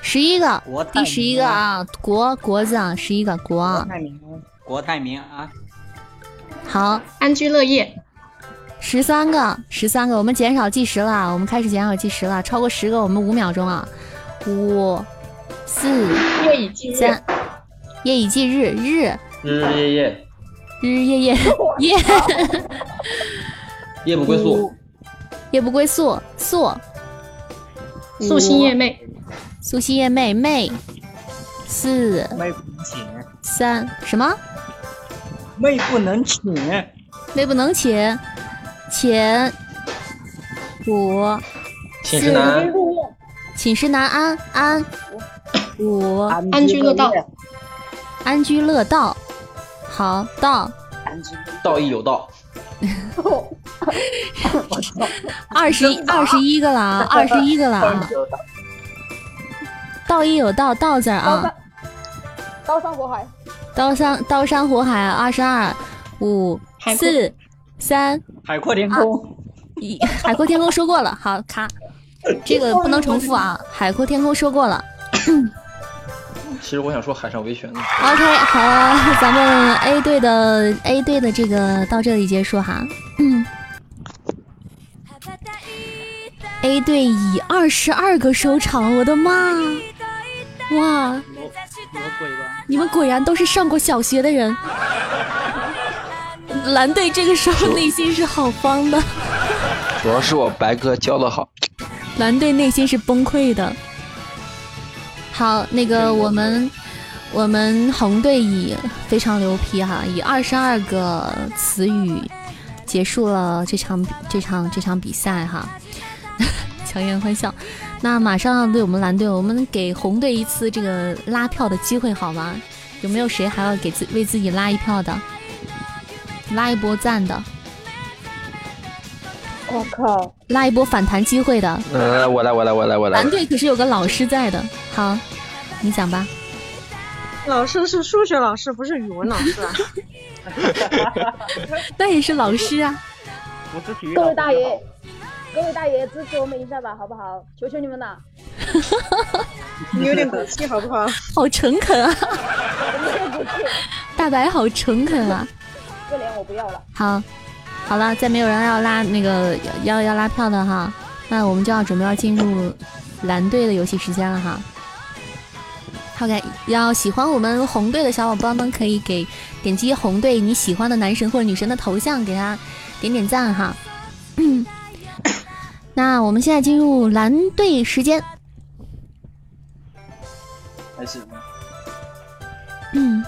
十一个。第十一个啊，国国字啊，十一个国啊，泰民，国。泰民安。好，安居乐业，十三个，十三个，我们减少计时了，我们开始减少计时了，超过十个我们五秒钟啊，五四三，夜以继日，日。日日夜夜，日日夜夜。夜。夜不归宿，夜。不归宿，宿。宿心夜寐，宿心夜寐寐，四。妹不能请，三。什么？寐不能寝。寐不能寝，寝五。寝食难。安，寝食难安安。五。安居乐道，安居乐道，好道。道义有道。二十一二十一个了啊，二十一个了啊，道。义有道道字啊，刀山火海，刀山刀山火海二十二五海阔。四三海阔天空，一，海阔天空说过了，好卡，这个不能重复啊，海阔天空说过了。其实我想说海上维权呢。OK，好了，咱们 A 队的 A 队的这个到这里结束哈。嗯，A 队以二十二个收场，我的妈！哇？你们果然都是上过小学的人。蓝队这个时候内心是好慌的，主要是我白哥教的好。蓝队内心是崩溃的。好，那个我们我们红队以非常牛批哈，以二十二个词语结束了这场这场这场比赛哈，强颜欢笑。那马上要对我们蓝队，我们给红队一次这个拉票的机会好吗？有没有谁还要给自为自己拉一票的？拉一波赞的，我靠，拉一波反弹机会的。呃，我来，我来，我来，我来蓝。队可是有个老师在的。好，你讲吧。老师是数学老师，不是语文老师啊。那也是老师啊。不是体育各位大爷，各位大爷支持我们一下吧，好不好？求求你们了，你有点骨气好不好？好诚恳啊，大白好诚恳啊。这脸我不要了。好，好了，再没有人要拉那个要要拉票的哈，那我们就要准备要进入蓝队的游戏时间了哈。OK，要喜欢我们红队的小伙伴们可以给点击红队你喜欢的男神或者女神的头像，给他点点赞哈。嗯，那我们现在进入蓝队时间。还是嗯，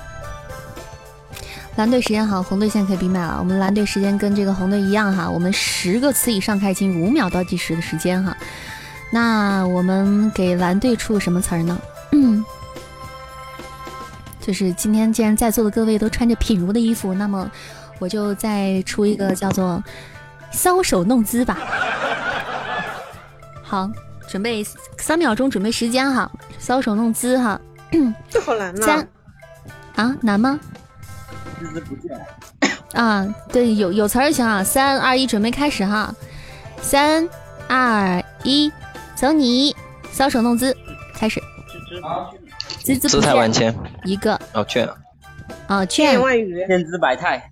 蓝队时间好，红队现在可以闭麦了。我们蓝队时间跟这个红队一样哈，我们十个词以上开进五秒倒计时的时间哈。那我们给蓝队出个什么词儿呢？嗯，就是今天既然在座的各位都穿着品如的衣服，那么我就再出一个叫做“搔首弄姿”吧。好，准备三秒钟，准备时间哈，搔首弄姿哈。这好难呐、三啊，难吗？孜孜不倦。啊，对，有有词儿行啊，三二一，准备开始哈，三二一，走你，搔首弄姿，开始。孜孜不姿态万千，一个。哦，卷，啊，千言倦万语，千姿百态，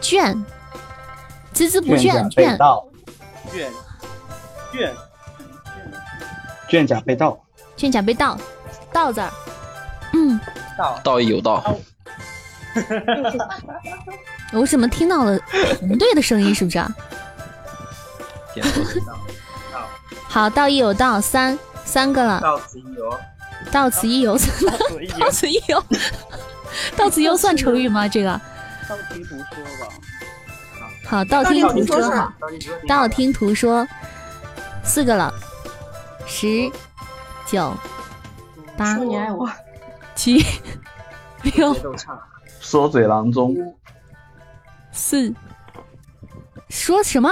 倦，孜孜不倦倦盗，卷卷卷甲被盗，卷甲被盗，盗字儿，嗯，道道义有道，我怎么听到了红队的声音？是不是啊？好，道义有道，三三个了，到此一游，到此一游，到此一游，到此一游。算成语吗？这个？道听途说吧。好，道听途说哈，道听途说，四个了，十、九、八、说你爱我，七、六、说嘴郎中，四，说什么？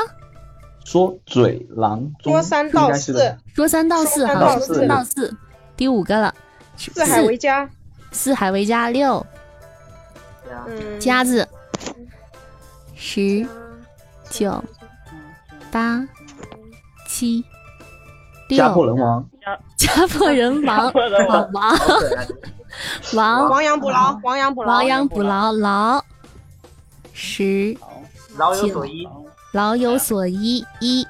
说嘴郎中，说三道应该是四，说三道四，好，说三道四，第五个了，四海为家，四海为家，六。嗯，家字，十、九、八、七。六、家破六，人亡，家破人亡，好亡 亡，亡羊补牢，亡羊补牢，亡羊补牢，牢，十，老有所依，老有所依，一，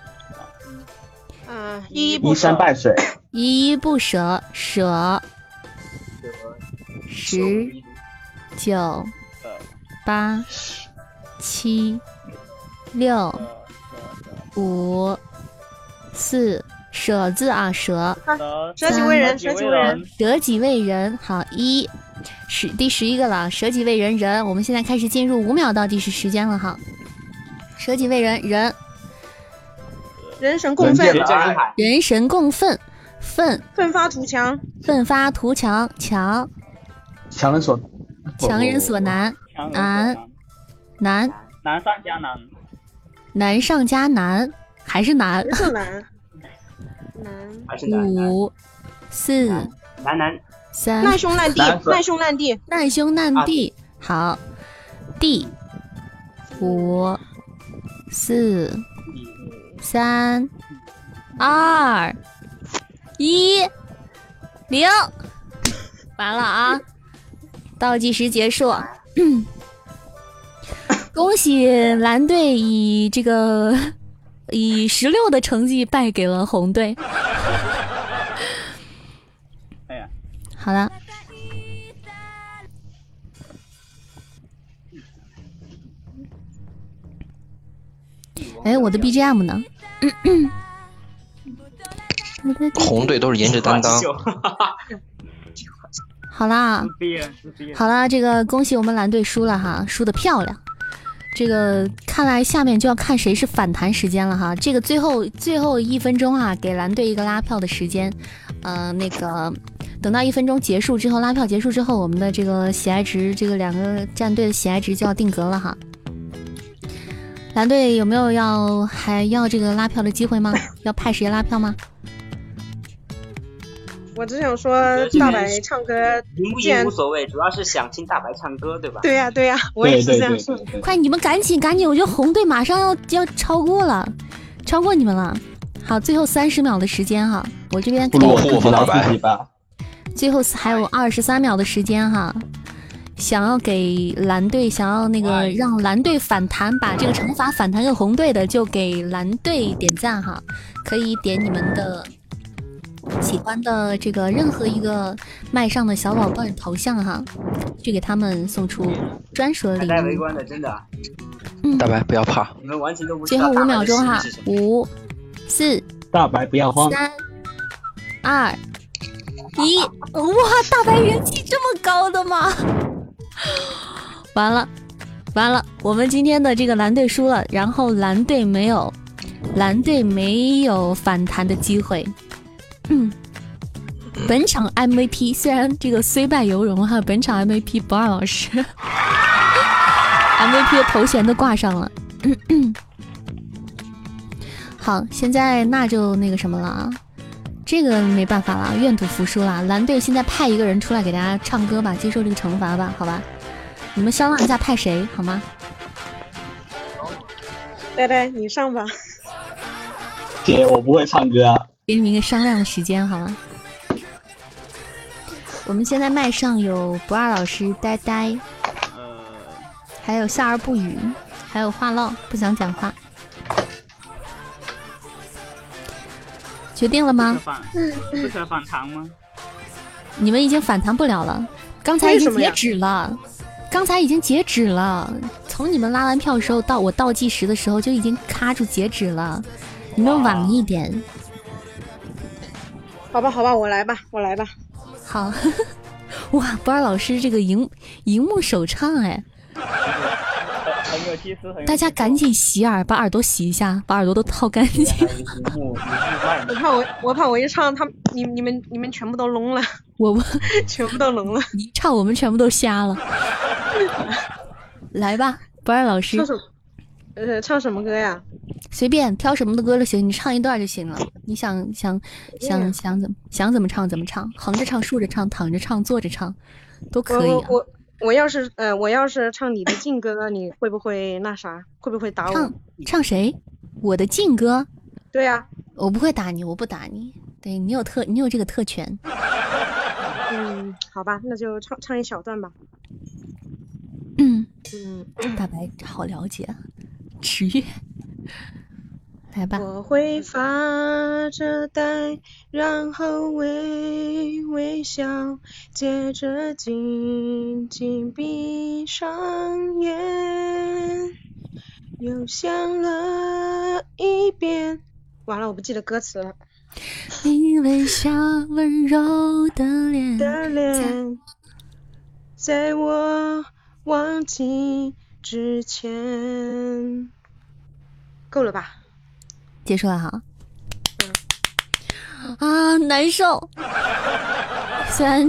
嗯，依依不依舍，山败水，依依不舍，舍，十、九、八、七、六、五、四，舍字啊，舍，舍己为人，舍己为人，舍己为人。好，一，十第十一个了，舍己为人，人。我们现在开始进入五秒倒计时时间了哈。舍己为人，人，人神共愤，了，人神共愤，愤，奋发图强，奋发图强，强，强人所强人所难，难。难，难，上加难，难上加难，还是难。不是难，难，还是难五、四、男男三，难兄难弟难兄难弟，难兄难弟。好，弟，五、四、三、二、一，零，完了啊！倒计时结束。恭喜蓝队以这个以十六的成绩败给了红队。哎呀，好了，哎，我的 BGM 呢？红队都是颜值担当，好啦。好啦，这个恭喜我们蓝队输了哈，输的漂亮。这个看来下面就要看谁是反弹时间了哈。这个最后最后一分钟啊，给蓝队一个拉票的时间。呃，那个等到一分钟结束之后，拉票结束之后，我们的这个喜爱值，这个两个战队的喜爱值就要定格了哈。蓝队有没有要还要这个拉票的机会吗？要派谁拉票吗？我只想说大白唱歌，赢不既然赢无所谓，主要是想听大白唱歌，对吧？对呀对呀，我也是这样说。快，你们赶紧赶紧！我觉得红队马上要要超过了，超过你们了。好，最后三十秒的时间哈，我这边给不如我护自己来护大白自己吧。最后还有二十三秒的时间哈，想要给蓝队，想要那个让蓝队反弹，把这个惩罚反弹给红队的，就给蓝队点赞哈，可以点你们的喜欢的这个任何一个麦上的小宝贝儿头像哈，去给他们送出专属的礼物带围物。观的，真的，嗯大，白不要怕，你们完全都不最后五秒钟哈。五、四、大白不要慌，三、二、一，哇！大白人气这么高的吗？完了，完了，我们今天的这个蓝队输了，然后蓝队没有，蓝队没有反弹的机会。嗯，本场 MVP 虽然这个虽败犹荣哈，本场 MVP 不二老师，MVP 的头衔都挂上了。好，现在那就那个什么了啊，这个没办法了，愿赌服输了。蓝队现在派一个人出来给大家唱歌吧，接受这个惩罚吧，好吧？你们商量一下派谁好吗？呆呆，你上吧。姐我不会唱歌啊。给你们一个商量的时间好吗？我们现在麦上有不二老师、呆呆，呃，还有笑而不语，还有话唠，不想讲话。决定了吗？不可反弹吗？你们已经反弹不了了，刚才已经截止了，刚才已经截止了。从你们拉完票的时候到我倒计时的时候就已经卡住截止了，你们晚一点。好吧，好吧，我来吧，我来吧。好，哇，不二老师这个荧荧幕首唱哎，大家赶紧洗耳，把耳朵洗一下，把耳朵都掏干净。我怕我，我怕我一唱，他们你你们你们全部都聋了，我们 全部都聋了。一唱我们全部都瞎了。来吧，不二老师？呃，唱什么歌呀？随便挑什么的歌都行，你唱一段就行了。你想想想想怎么想怎么唱怎么唱，横着唱、竖着唱、躺着唱、坐着唱，都可以、啊。我我我要是呃，我要是唱你的劲歌，你会不会那啥？会不会打我唱？唱谁？我的劲歌，对呀、我不会打你，我不打你。对你有特，你有这个特权。嗯，好吧，那就唱唱一小段吧。嗯，嗯，大白好了解啊，池月，来吧。我会发着呆，然后微微笑，接着紧紧闭上眼，又想了一遍。完了，我不记得歌词了。你微笑温柔的脸，的脸，在我忘记之前，够了吧？结束了哈。啊，难受。虽然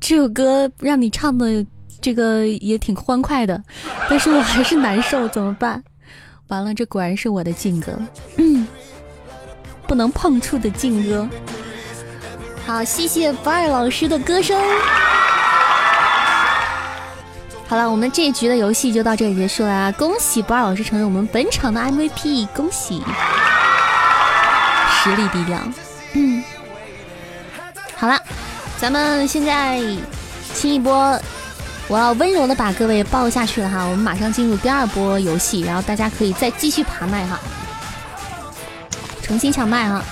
这首歌让你唱的这个也挺欢快的，但是我还是难受，怎么办？完了，这果然是我的劲歌，嗯，不能碰触的劲歌。好，谢谢不二老师的歌声。好了，我们这一局的游戏就到这里结束了啊！恭喜不二老师成为我们本场的 MVP，恭喜！实力低调，嗯，好了，咱们现在清一波，我要温柔的把各位抱下去了哈，我们马上进入第二波游戏，然后大家可以再继续爬麦哈，重新抢麦哈。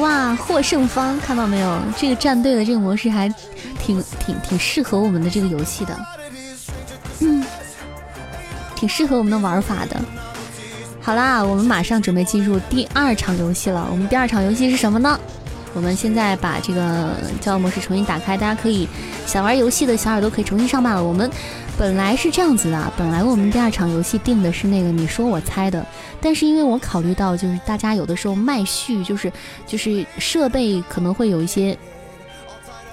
哇，获胜方看到没有？这个战队的这个模式还挺挺挺适合我们的这个游戏的，嗯，挺适合我们的玩法的。好啦，我们马上准备进入第二场游戏了。我们第二场游戏是什么呢？我们现在把这个交友模式重新打开，大家可以想玩游戏的小耳朵可以重新上麦了。我们本来是这样子的，本来我们第二场游戏定的是那个你说我猜的，但是因为我考虑到就是大家有的时候麦序就是就是设备可能会有一些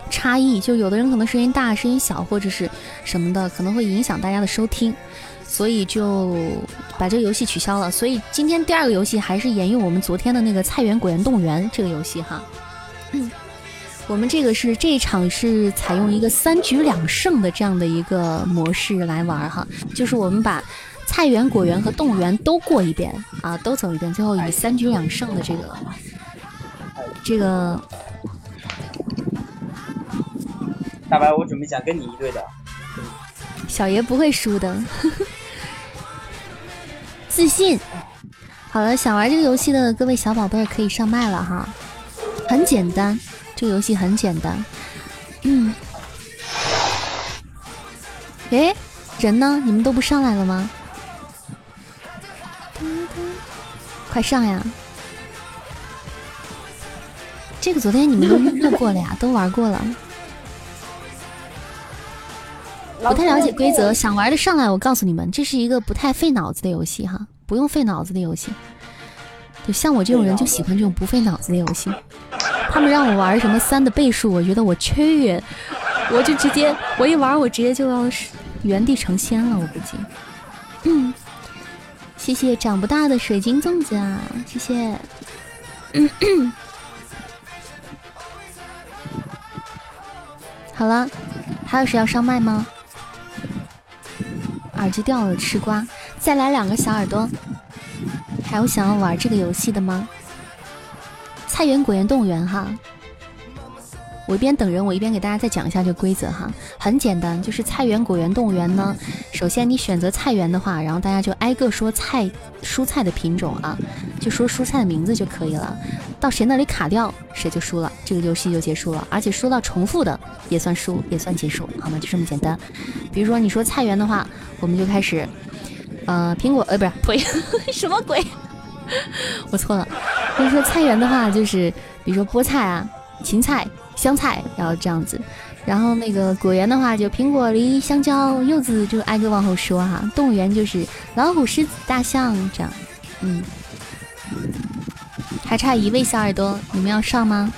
差异，就有的人可能声音大、声音小或者是什么的，可能会影响大家的收听，所以就把这个游戏取消了。所以今天第二个游戏还是沿用我们昨天的那个菜园果园动物园这个游戏哈。嗯，我们这个是这一场是采用一个三局两胜的这样的一个模式来玩哈，就是我们把菜园、果园和动物园都过一遍啊，都走一遍，最后以三局两胜的这个这个大白，我准备想跟你一队的。小爷不会输的，自信。好了，想玩这个游戏的各位小宝贝儿可以上麦了哈，很简单，这个游戏很简单。嗯，诶，人呢？你们都不上来了吗？快上呀！这个昨天你们都预录过了呀，都玩过了。不太了解规则，想玩的上来。我告诉你们，这是一个不太费脑子的游戏哈，不用费脑子的游戏。就像我这种人就喜欢这种不费脑子的游戏。他们让我玩什么三的倍数，我觉得我去，我就直接我一玩，我直接就要原地成仙了，我估计。嗯，谢谢长不大的水晶粽子啊，谢谢。嗯嗯好了，还有谁要上麦吗？耳机掉了，吃瓜。再来两个小耳朵。还有想要玩这个游戏的吗？菜园果园动物园哈。我一边等人，我一边给大家再讲一下这个规则哈。很简单，就是菜园果园动物园呢。首先你选择菜园的话，然后大家就挨个说菜蔬菜的品种啊，就说蔬菜的名字就可以了。到谁那里卡掉，谁就输了，这个游戏就结束了。而且说到重复的也算输，也算结束，好吗？就这么简单。比如说你说菜园的话，我们就开始，呃，苹果，呃，不是，呸，什么鬼？我错了。就是说菜园的话，就是比如说菠菜啊、芹菜。香菜，然后这样子，然后那个果园的话，就苹果、梨、香蕉、柚子，就挨个往后说哈。动物园就是老虎、狮子、大象这样，嗯。还差一位小耳朵，你们要上吗？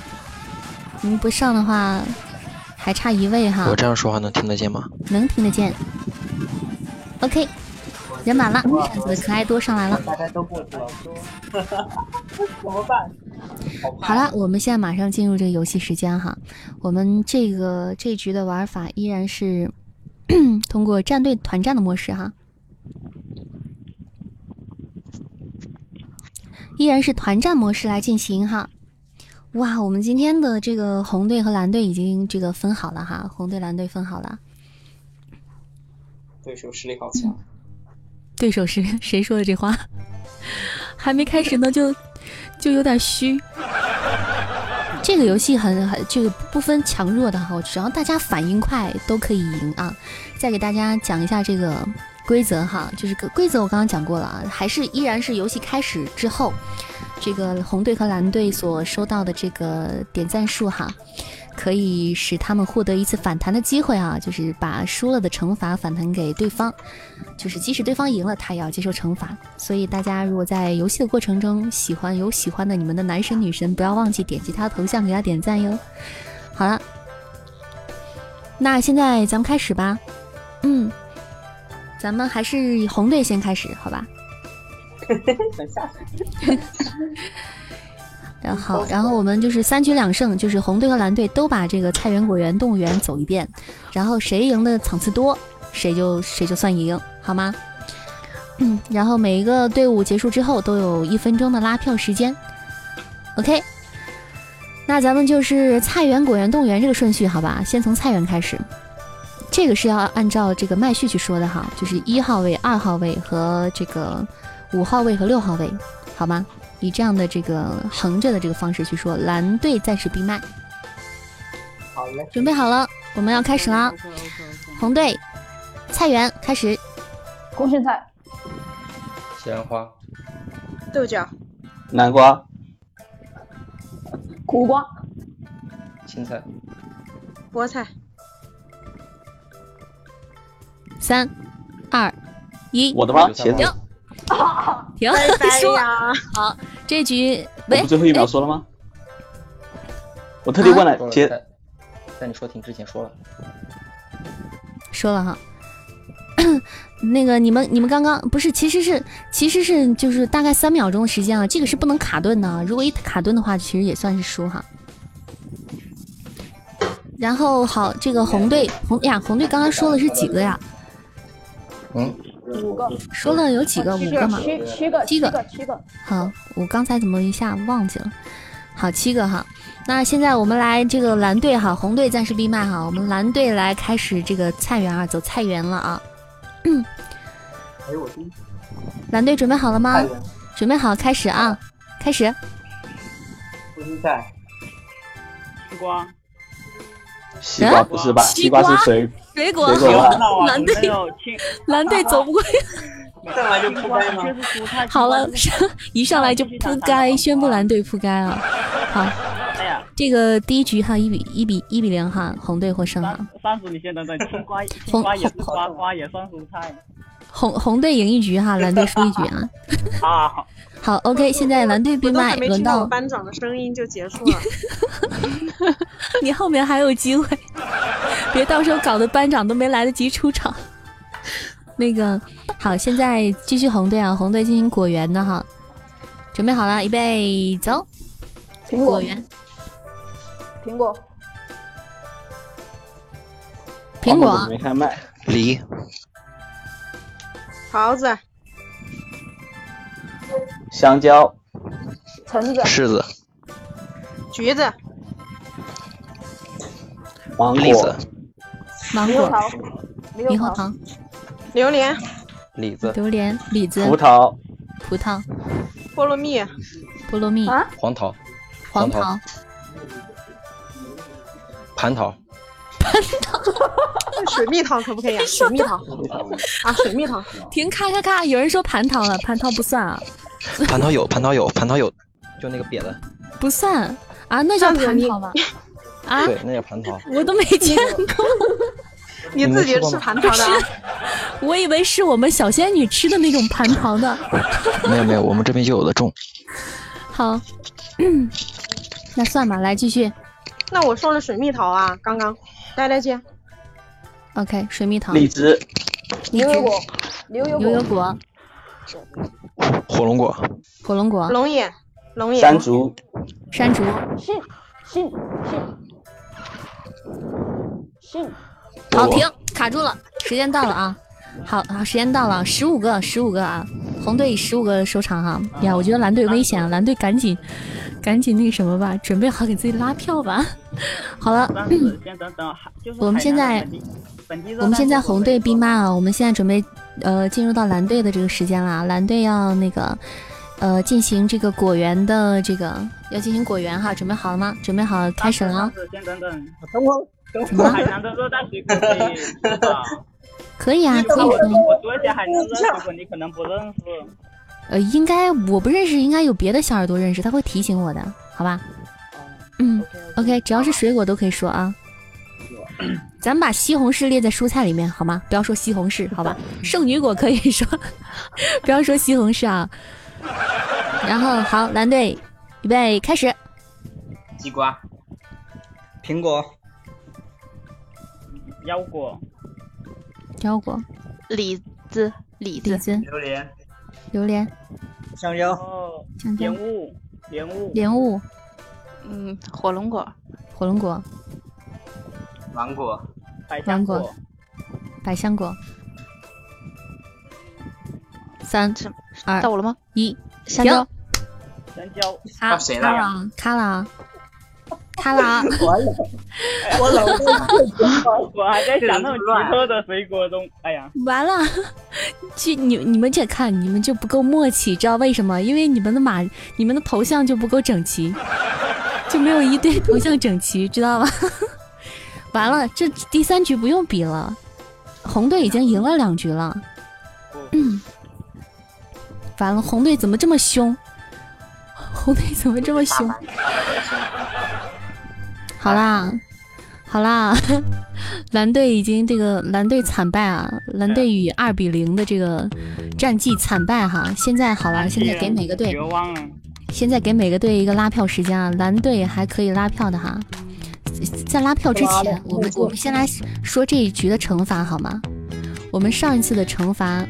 你们不上的话，还差一位哈。我这样说话能听得见吗？能听得见。OK，人满了，扇子的可爱多上来了。大家都过去了，怎么办？好了，我们现在马上进入这个游戏时间哈。我们这个这局的玩法依然是 通过战队团战的模式哈，依然是团战模式来进行哈。哇，我们今天的这个红队和蓝队已经这个分好了哈，红队蓝队分好了。对手实力好强。对手是谁说的这话？还没开始呢就。就有点虚。这个游戏很很这个不分强弱的哈，只要大家反应快都可以赢啊。再给大家讲一下这个规则哈，就是个规则我刚刚讲过了啊，还是依然是游戏开始之后，这个红队和蓝队所收到的这个点赞数哈。可以使他们获得一次反弹的机会啊，就是把输了的惩罚反弹给对方，就是即使对方赢了，他也要接受惩罚。所以大家如果在游戏的过程中喜欢有喜欢的你们的男神女神，不要忘记点击他的头像给他点赞哟。好了，那现在咱们开始吧。嗯，咱们还是以红队先开始，好吧？等下。然后，然后我们就是三局两胜，就是红队和蓝队都把这个菜园果园动物园走一遍，然后谁赢的场次多，谁就谁就算赢，好吗？嗯，然后每一个队伍结束之后都有一分钟的拉票时间。OK，那咱们就是菜园果园动物园这个顺序，好吧？先从菜园开始，这个是要按照这个麦序去说的哈，就是一号位、二号位和这个五号位和六号位，好吗？以这样的这个横着的这个方式去说，蓝队暂时闭麦。好嘞，准备好了，我们要开始了。红队，菜园开始。空心菜。西兰花。豆角。南瓜。苦瓜。青菜。菠菜。三、二、一。我的吗？茄子。停，说好，这局喂，最后一秒说了吗？我特地问了，接，在你说停之前说了，说了哈。那个你们你们刚刚不是，其实是其实是就是大概三秒钟的时间啊，这个是不能卡顿的，如果一卡顿的话，其实也算是输哈。然后好，这个红队红呀，红队刚刚说的是几个呀？嗯。五个，说了有几个？五个吗？七七个，七个，七个。好，我刚才怎么一下忘记了？好，七个哈。那现在我们来这个蓝队哈，红队暂时闭麦哈。我们蓝队来开始这个菜园啊，走菜园了啊。嗯。哎，我蓝队准备好了吗？准备好，开始啊！开始。不是菜。西瓜。西瓜不是吧？西瓜是水水果好。蓝队蓝队走不过。上来就扑街吗？好了，一上来就扑街，宣布蓝队扑街啊！好，哎呀，这个第一局哈，一比一比一比零哈，红队获胜哈。三叔，你先等等，青瓜青瓜也是瓜，瓜也算蔬菜。红红队赢一局哈，蓝队输一局啊。啊好。好，OK，现在蓝队闭麦，轮到班长的声音就结束了。你后面还有机会，别到时候搞得班长都没来得及出场。那个，好，现在继续红队啊，红队进行果园的哈，准备好了，预备走。苹果园。苹果。苹果。没开麦。梨。桃子。香蕉、橙子、柿子、橘子、芒栗子果、、芒果、猕猴桃、榴莲、李子、榴莲、李子、葡萄、葡萄、菠萝蜜、菠萝蜜、啊，黄桃、黄桃桃、蟠桃 水蜜桃可不可以啊？水蜜桃啊，水蜜桃。停，咔咔咔！有人说蟠桃了，蟠桃不算啊，蟠桃有，蟠桃有，蟠桃有，就那个瘪的，不算。啊，那叫蟠桃吗？啊，对，那叫蟠桃。我都没见过，你自己吃蟠桃的啊？我以为是我们小仙女吃的那种蟠桃呢。没有没有，我们这边就有的种。好，嗯，那算吧，来继续。那我说了水蜜桃啊，刚刚。来来姐，OK，水蜜桃、荔枝、牛油果、牛油牛油果、果、火龙果、火龙果、龙眼、龙眼、山竹、山竹。是是是是。好，停，卡住了，时间到了啊！好好，时间到了，十五个，十五个啊！红队以十五个收场哈。呀，我觉得蓝队危险啊，蓝队赶紧，赶紧那个什么吧，准备好给自己拉票吧。好了，先等等，我们现在我们现在红队闭麦啊，我们现在准备呃进入到蓝队的这个时间啦。蓝队要那个呃进行这个果园的这个要进行果园哈，准备好了吗？准备好开始了啊！先等等，等会儿，等怎么海南的热带水果可以吃吧？可以啊，可以我可以。我说一些海南热带水果，你可能不认识。呃，应该我不认识，应该有别的小耳朵认识，他会提醒我的，好吧？嗯，OK，只要是水果都可以说啊。咱们把西红柿列在蔬菜里面好吗？不要说西红柿，好吧？圣女果可以说，不要说西红柿啊。然后好，蓝队，预备开始。西瓜、苹果、腰果、腰果、李子、李子、榴莲、榴莲、香蕉、哦，香蕉莲雾、莲雾、莲雾、嗯，火龙果、火龙果、芒果、百香芒果。百香果。三二到我了吗？一，香蕉、香蕉。卡到谁了？卡了，卡了，卡了。我老 我还在想那种奇特的水果中，哎呀，完了，去你你们这看你们就不够默契，知道为什么？因为你们的马，你们的头像就不够整齐，就没有一对头像整齐，知道吧？完了，这第三局不用比了，红队已经赢了两局了。嗯，完了，红队怎么这么凶？红队怎么这么凶？好啦，好啦，蓝队已经这个蓝队惨败啊，蓝队以二比零的这个战绩惨败哈。现在好了，现在给每个队。现在给每个队一个拉票时间啊，蓝队还可以拉票的哈。在拉票之前，我们我们先来说这一局的惩罚好吗？我们上一次的惩罚，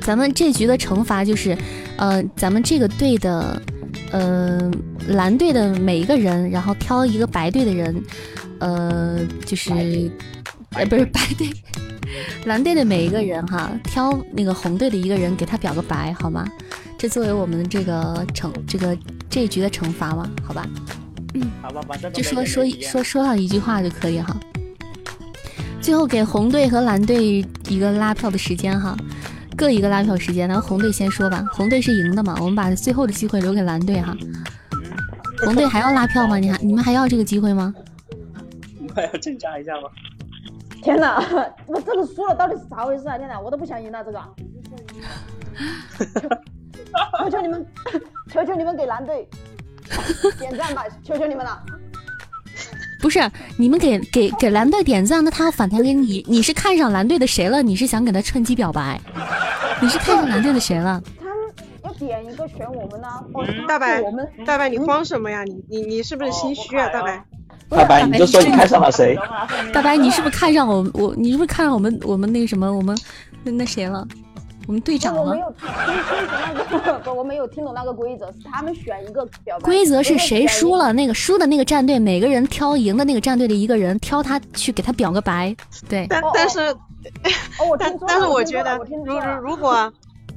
咱们这局的惩罚就是，呃，咱们这个队的，呃，蓝队的每一个人，然后挑一个白队的人，呃，就是，呃，不是白队，蓝队的每一个人哈，挑那个红队的一个人给他表个白好吗？这作为我们这个惩这个这一局的惩罚嘛，好吧？好吧，反正就说说说说上一句话就可以哈。最后给红队和蓝队一个拉票的时间哈，各一个拉票时间。然后红队先说吧，红队是赢的嘛，我们把最后的机会留给蓝队哈。红队还要拉票吗？你还你们还要这个机会吗？你快要挣扎一下吗。天哪，我这个输了到底是咋回事啊？天哪，我都不想赢了这个。求求你们，求求你们给蓝队 点赞吧！求求你们了。不是，你们给给给蓝队点赞，那他要反弹给你。你是看上蓝队的谁了？你是想给他趁机表白？你是看上蓝队的谁了？他们要点一个选我们呢、哦，大白我们，大白，你慌什么呀？你你你是不是心虚啊？大白，大白，你就说你看上了谁？大白，你是不是看上我我？你是不是看上我们我们那个什么我们那那谁了？我们队长了我没？有听听懂那个，不，我没有听懂那个规则，是他们选一个表白。规则是谁输了？那个输的那个战队，每个人挑赢的那个战队的一个人，挑他去给他表个白。对，但但是，哦，但但是我觉得如如如果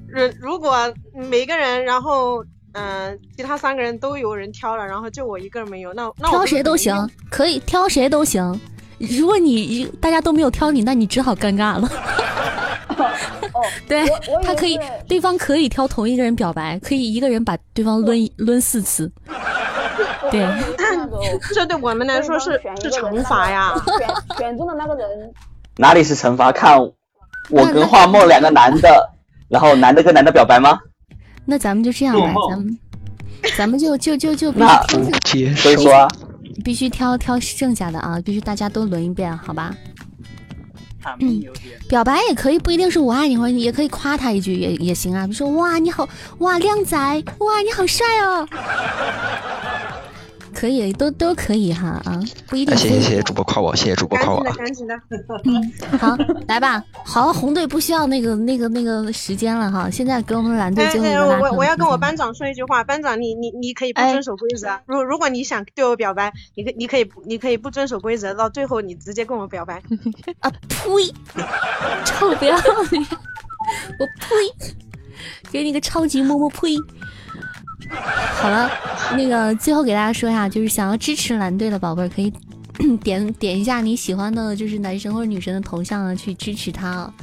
如如果每个人，然后嗯、其他三个人都有人挑了，然后就我一个人没有，那那我挑谁都行可以挑谁都行。如果你大家都没有挑你，那你只好尴尬了。对他可以，对方可以挑同一个人表白，可以一个人把对方抡抡四次。对，这对我们来说是是惩罚呀。选选中的那个人，哪里是惩罚？看我跟画梦两个男的，然后男的跟男的表白吗？那咱们就这样吧，咱们咱们就就就就那所以说啊，必须挑挑剩下的啊，必须大家都轮一遍，好吧？嗯，表白也可以，不一定是我爱你，或者你也可以夸他一句也也行啊。比如说哇你好，哇靓仔，哇你好帅哦，可以，都都可以哈啊，不一定。谢谢谢谢主播夸我，谢谢主播夸我赶紧的，。赶紧的。好，来吧，好，红队不需要那个那个那个时间了哈，现在给我们蓝队哎哎，最后一个我我要跟我班。长说一句话，班长你你你可以不哎遵守规则啊。如如果你想对我表白，你可你可以你可以不遵守规则，到最后你直接跟我表白。啊呸！臭不要脸！我呸！给你个超级么么呸！好了，那个最后给大家说一下，就是想要支持蓝队的宝贝儿，可以 点点一下你喜欢的，就是男神或者女神的头像啊，去支持他啊。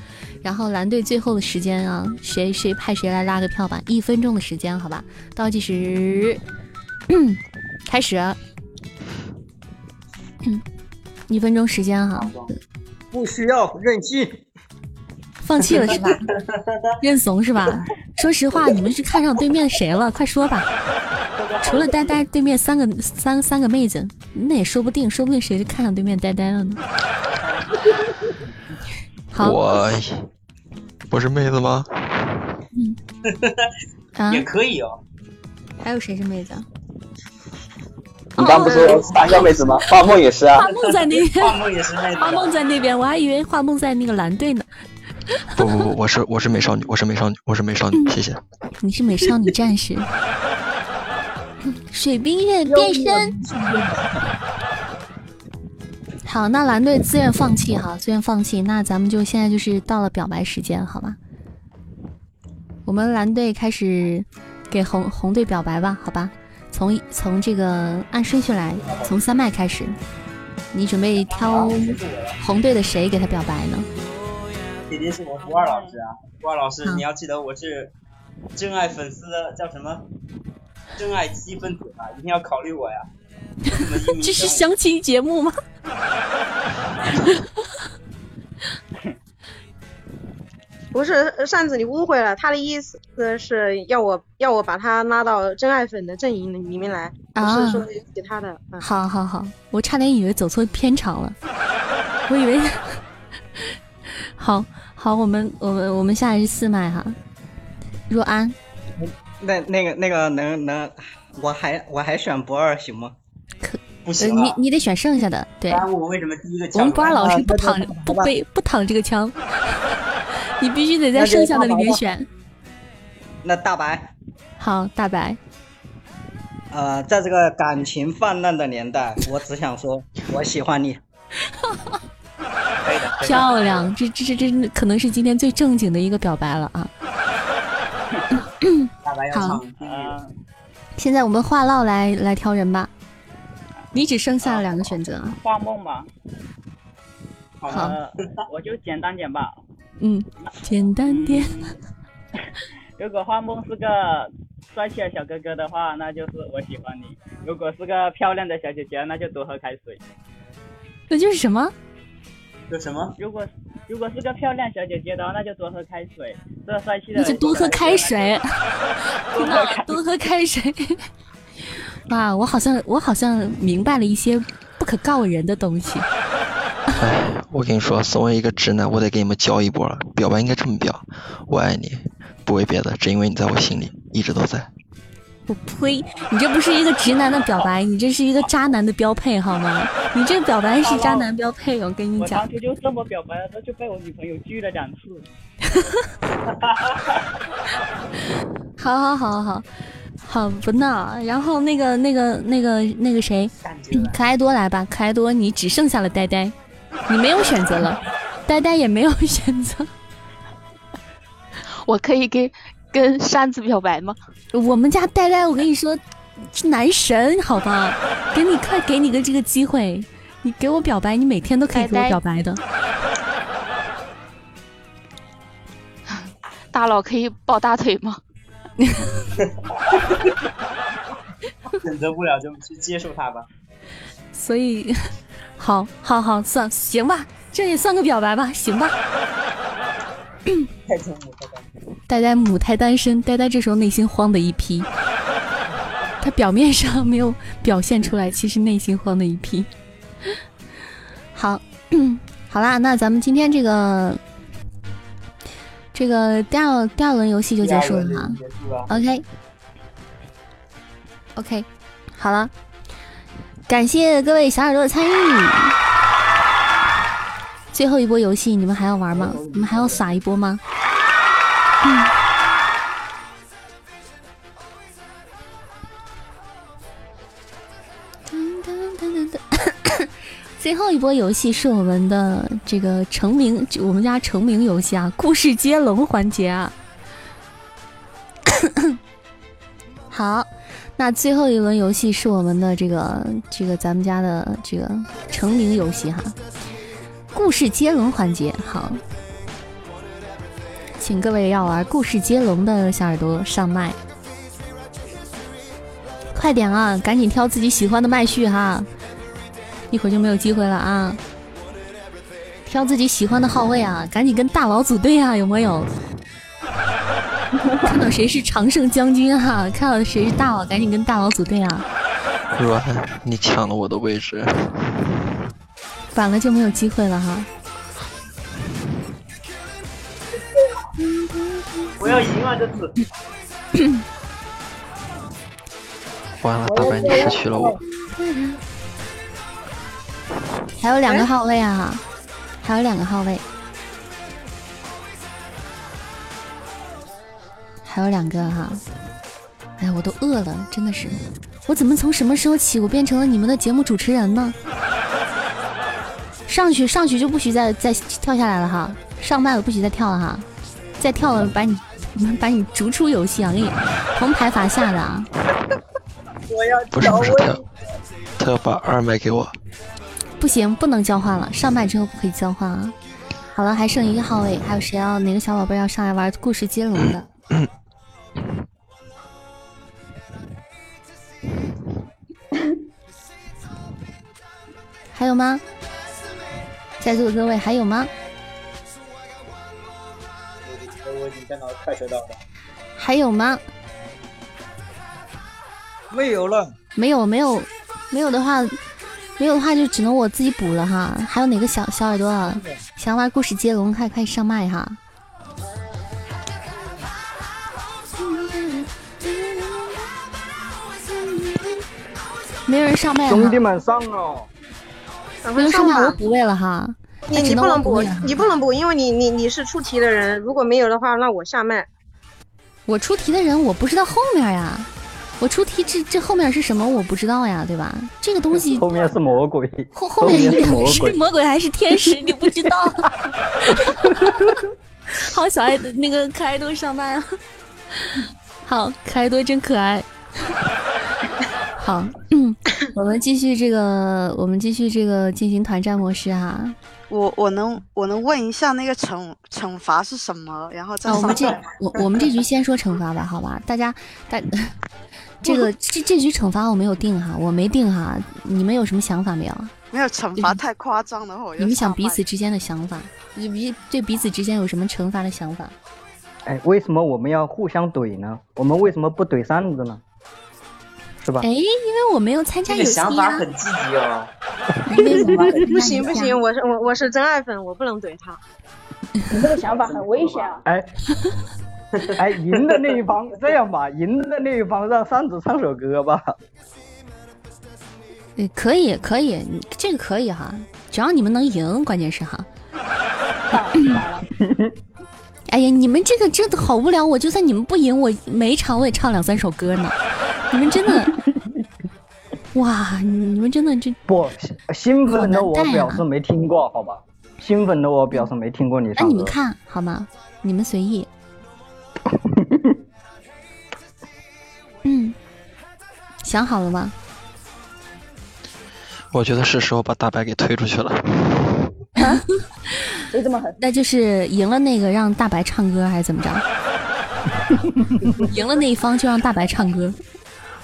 然后蓝队最后的时间啊，谁谁派谁来拉个票吧，一分钟的时间，好吧？倒计时，开始。一分钟时间哈，不需要任性。放弃了 是吧？认怂是吧？说实话，你们是看上对面谁了？快说吧！除了呆呆，对面三个三三个妹子，那也说不定，说不定谁是看上对面呆呆了呢。好，我不是妹子吗？嗯，也可以哦。还有谁是妹子啊？你刚不是说三个妹子吗？画梦也是啊画。梦在那边，画梦也是妹子画梦在那边，我还以为画梦在那个蓝队呢。不不不，我是我是美少女，我是美少女，我是美少女，谢谢。你是美少女战士，水冰月变身。好，那蓝队自愿放弃哈，自愿放弃。那咱们就现在就是到了表白时间，好吧？我们蓝队开始给红红队表白吧，好吧？从从这个按顺序来，从三麦开始。你准备挑红队的谁给他表白呢？铁定是我胡二老师啊，胡二老师，你要记得我是真爱粉丝的叫什么？真爱七分子啊，一定要考虑我呀。这是相亲节目吗？不是呃扇子，你误会了，他的意思是要我要我把他拉到真爱粉的阵营里面来，不啊是说其他的。嗯好好好，我差点以为走错片场了，我以为。好好，我们我们我们下来是四麦哈，若安，那那个那个能能，我还我还选不二行吗？可不呃行啊！你你得选剩下的，对我为什么第一个我们不二老师不抢躺不背不躺这个枪，你必须得在剩下的里面选。那大白，好，大白，呃，在这个感情泛滥的年代，我只想说，我喜欢你。漂亮，这这这这可能是今天最正经的一个表白了啊！好。现在我们话唠来来挑人吧，你只剩下了两个选择。画梦吧。好呃，我就简单点吧。嗯，简单点。如果画梦是个帅气的小哥哥的话，那就是我喜欢你；如果是个漂亮的小姐姐，那就多喝开水。那就是什么？有什么？如果如果是个漂亮小姐姐的话，那就多喝开水；这帅气的那就多喝开水。多喝开水。哇，我好像我好像明白了一些不可告人的东西。哎，我跟你说，身为一个直男，我得给你们教一波了。表白应该这么表：我爱你，不为别的，只因为你在我心里一直都在。我呸！你这不是一个直男的表白，你这是一个渣男的标配，好吗？你这表白是渣男标配，我跟你讲我当。初就这么表白了，就被我女朋友拒了两次。好好好好好，不闹。然后那个那个那个那个谁，可爱多来吧，可爱多，你只剩下了呆呆，你没有选择了，呆呆也没有 选择。我可以给跟扇子表白吗？我们家呆呆，我跟你说，是男神，好吧？给你快给你个这个机会，你给我表白，你每天都可以给我表白的。大佬可以抱大腿吗？选择不了就去接受他吧。所以，好，好，好，算行吧，这也算个表白吧，行吧。太宠母太单身，呆呆母胎单身，呆呆这时候内心慌的一批。他表面上没有表现出来，其实内心慌的一批。好，好啦，那咱们今天这个这个第二第二轮游戏就结束了哈。结束了。OK OK，好了，感谢各位小耳朵的参与。最后一波游戏，你们还要玩吗？你们还要耍一波吗？嗯。最后一波游戏是我们的这个成名，我们家成名游戏啊，故事接龙环节啊。好，那最后一轮游戏是我们的这个这个咱们家的这个成名游戏哈，故事接龙环节。好，请各位要玩故事接龙的小耳朵上麦，快点啊，赶紧挑自己喜欢的麦序哈，一会儿就没有机会了啊。挑自己喜欢的号位啊，赶紧跟大佬组队啊，有没有？看到谁是常胜将军哈，看到谁是大佬，赶紧跟大佬组队啊！软，你抢了我的位置，反了就没有机会了哈。我要赢啊！这次 完了，大白你失去了我。还有两个号位啊，还有两个号位，还有两个哈。哎呀，我都饿了，真的是。我怎么从什么时候起，我变成了你们的节目主持人呢？上去上去就不许再再跳下来了哈，上麦了不许再跳了哈，再跳了把你 把你逐出游戏啊！给你红牌罚下的啊！我要不是不是，他要他要把二麦给我。不行，不能交换了，上麦之后不可以交换啊！好了，还剩一个号位，还有谁要哪个小宝贝要上来玩故事接龙的？还有吗？在座的各位还有吗？我已经看到快车道了。还有吗？没有了，没有没有没有的话，没有的话就只能我自己补了哈。还有哪个小小耳朵啊想玩故事接龙，快快上麦哈！没有人上麦哈，兄弟们上哦！没有上麦我补位了哈。你你不能补你不能补，因为你你你是出题的人，如果没有的话，那我下麦。我出题的人我不知道后面呀，我出题这这后面是什么我不知道呀，对吧？这个东西后面是魔鬼，后后面是魔是鬼。魔鬼还是天使？你不知道。好，小爱的那个可爱多上麦啊。好，可爱多真可爱。好，嗯，我们继续这个，我们继续这个进行团战模式哈。我我能我能问一下那个惩惩罚是什么？然后再啊，我们这我我们这局先说惩罚吧，好吧？大家大 这个这这局惩罚我没有定哈，我没定哈，你们有什么想法没有？没有惩罚太夸张的话，我你们想彼此之间的想法，你彼对彼此之间有什么惩罚的想法？哎，为什么我们要互相怼呢？我们为什么不怼扇子呢？是吧哎，？因为我没有参加这个游戏呀、想法很积极哦。不行不行，我是我我是真爱粉，我不能怼他。你这个想法很危险啊！哎，哎，赢的那一方这样吧，赢的那一方让扇子唱首歌吧。呃可以可以，这个可以哈，只要你们能赢，关键是哈。哎呀，你们这个真的好无聊！我就算你们不赢，我每一场我也唱两三首歌呢。你们真的，哇，你们真的这不兴奋的我表示没听过，好吧？兴奋的我表示没听过你唱歌。那你们看好吗？你们随意。嗯，想好了吗？我觉得是时候把大白给推出去了。谁这么狠？那就是赢了那个让大白唱歌，还是怎么着？赢了那一方就让大白唱歌，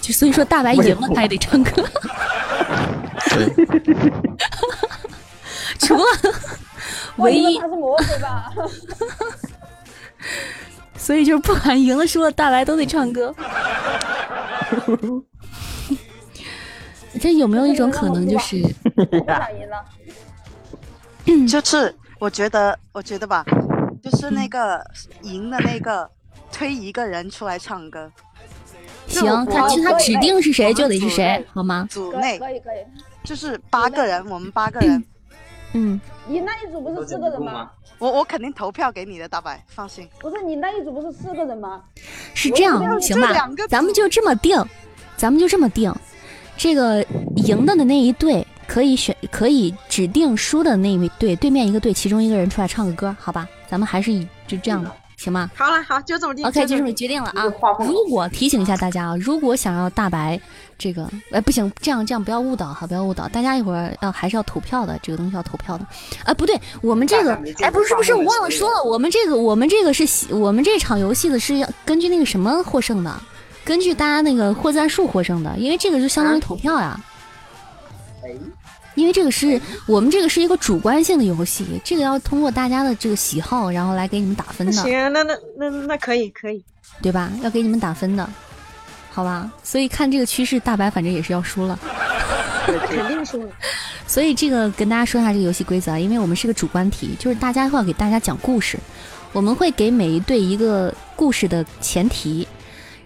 就所以说大白赢了他也得唱歌。除了唯一，他是魔鬼吧？所以就是不管赢了输了，大白都得唱歌。这有没有一种可能，就是我想赢了。就是我觉得，我觉得吧，就是那个赢的那个推一个人出来唱歌。行，他他指定是谁就得是谁，好吗？组内可以可以，就是八个人，我们八个人。嗯，你那一组不是四个人吗？我我肯定投票给你的，大白，放心。不是你那一组不是四个人吗？是这样，行吧？咱们就这么定，咱们就这么定。这个赢的的那一队可以选，可以指定输的那一队对面一个队其中一个人出来唱个歌，好吧？咱们还是以就这样的，行吗？好了，好，就这么定。OK，就这么决定了啊！如果提醒一下大家啊，如果想要大白这个，哎，不行，这样这样不要误导哈，不要误导，大家一会儿要还是要投票的，这个东西要投票的。啊，不对，我们这个，哎，不是不是，我忘了说了，我们这个我们这个是我们这场游戏的是要根据那个什么获胜的，根据大家那个获赞数获胜的，因为这个就相当于投票呀。因为这个是我们这个是一个主观性的游戏，这个要通过大家的这个喜好，然后来给你们打分的。行，那那那那可以可以，对吧？要给你们打分的，好吧？所以看这个趋势，大白反正也是要输了，肯定输了。所以这个跟大家说一下这个游戏规则啊，因为我们是个主观题，就是大家要给大家讲故事，我们会给每一队一个故事的前提，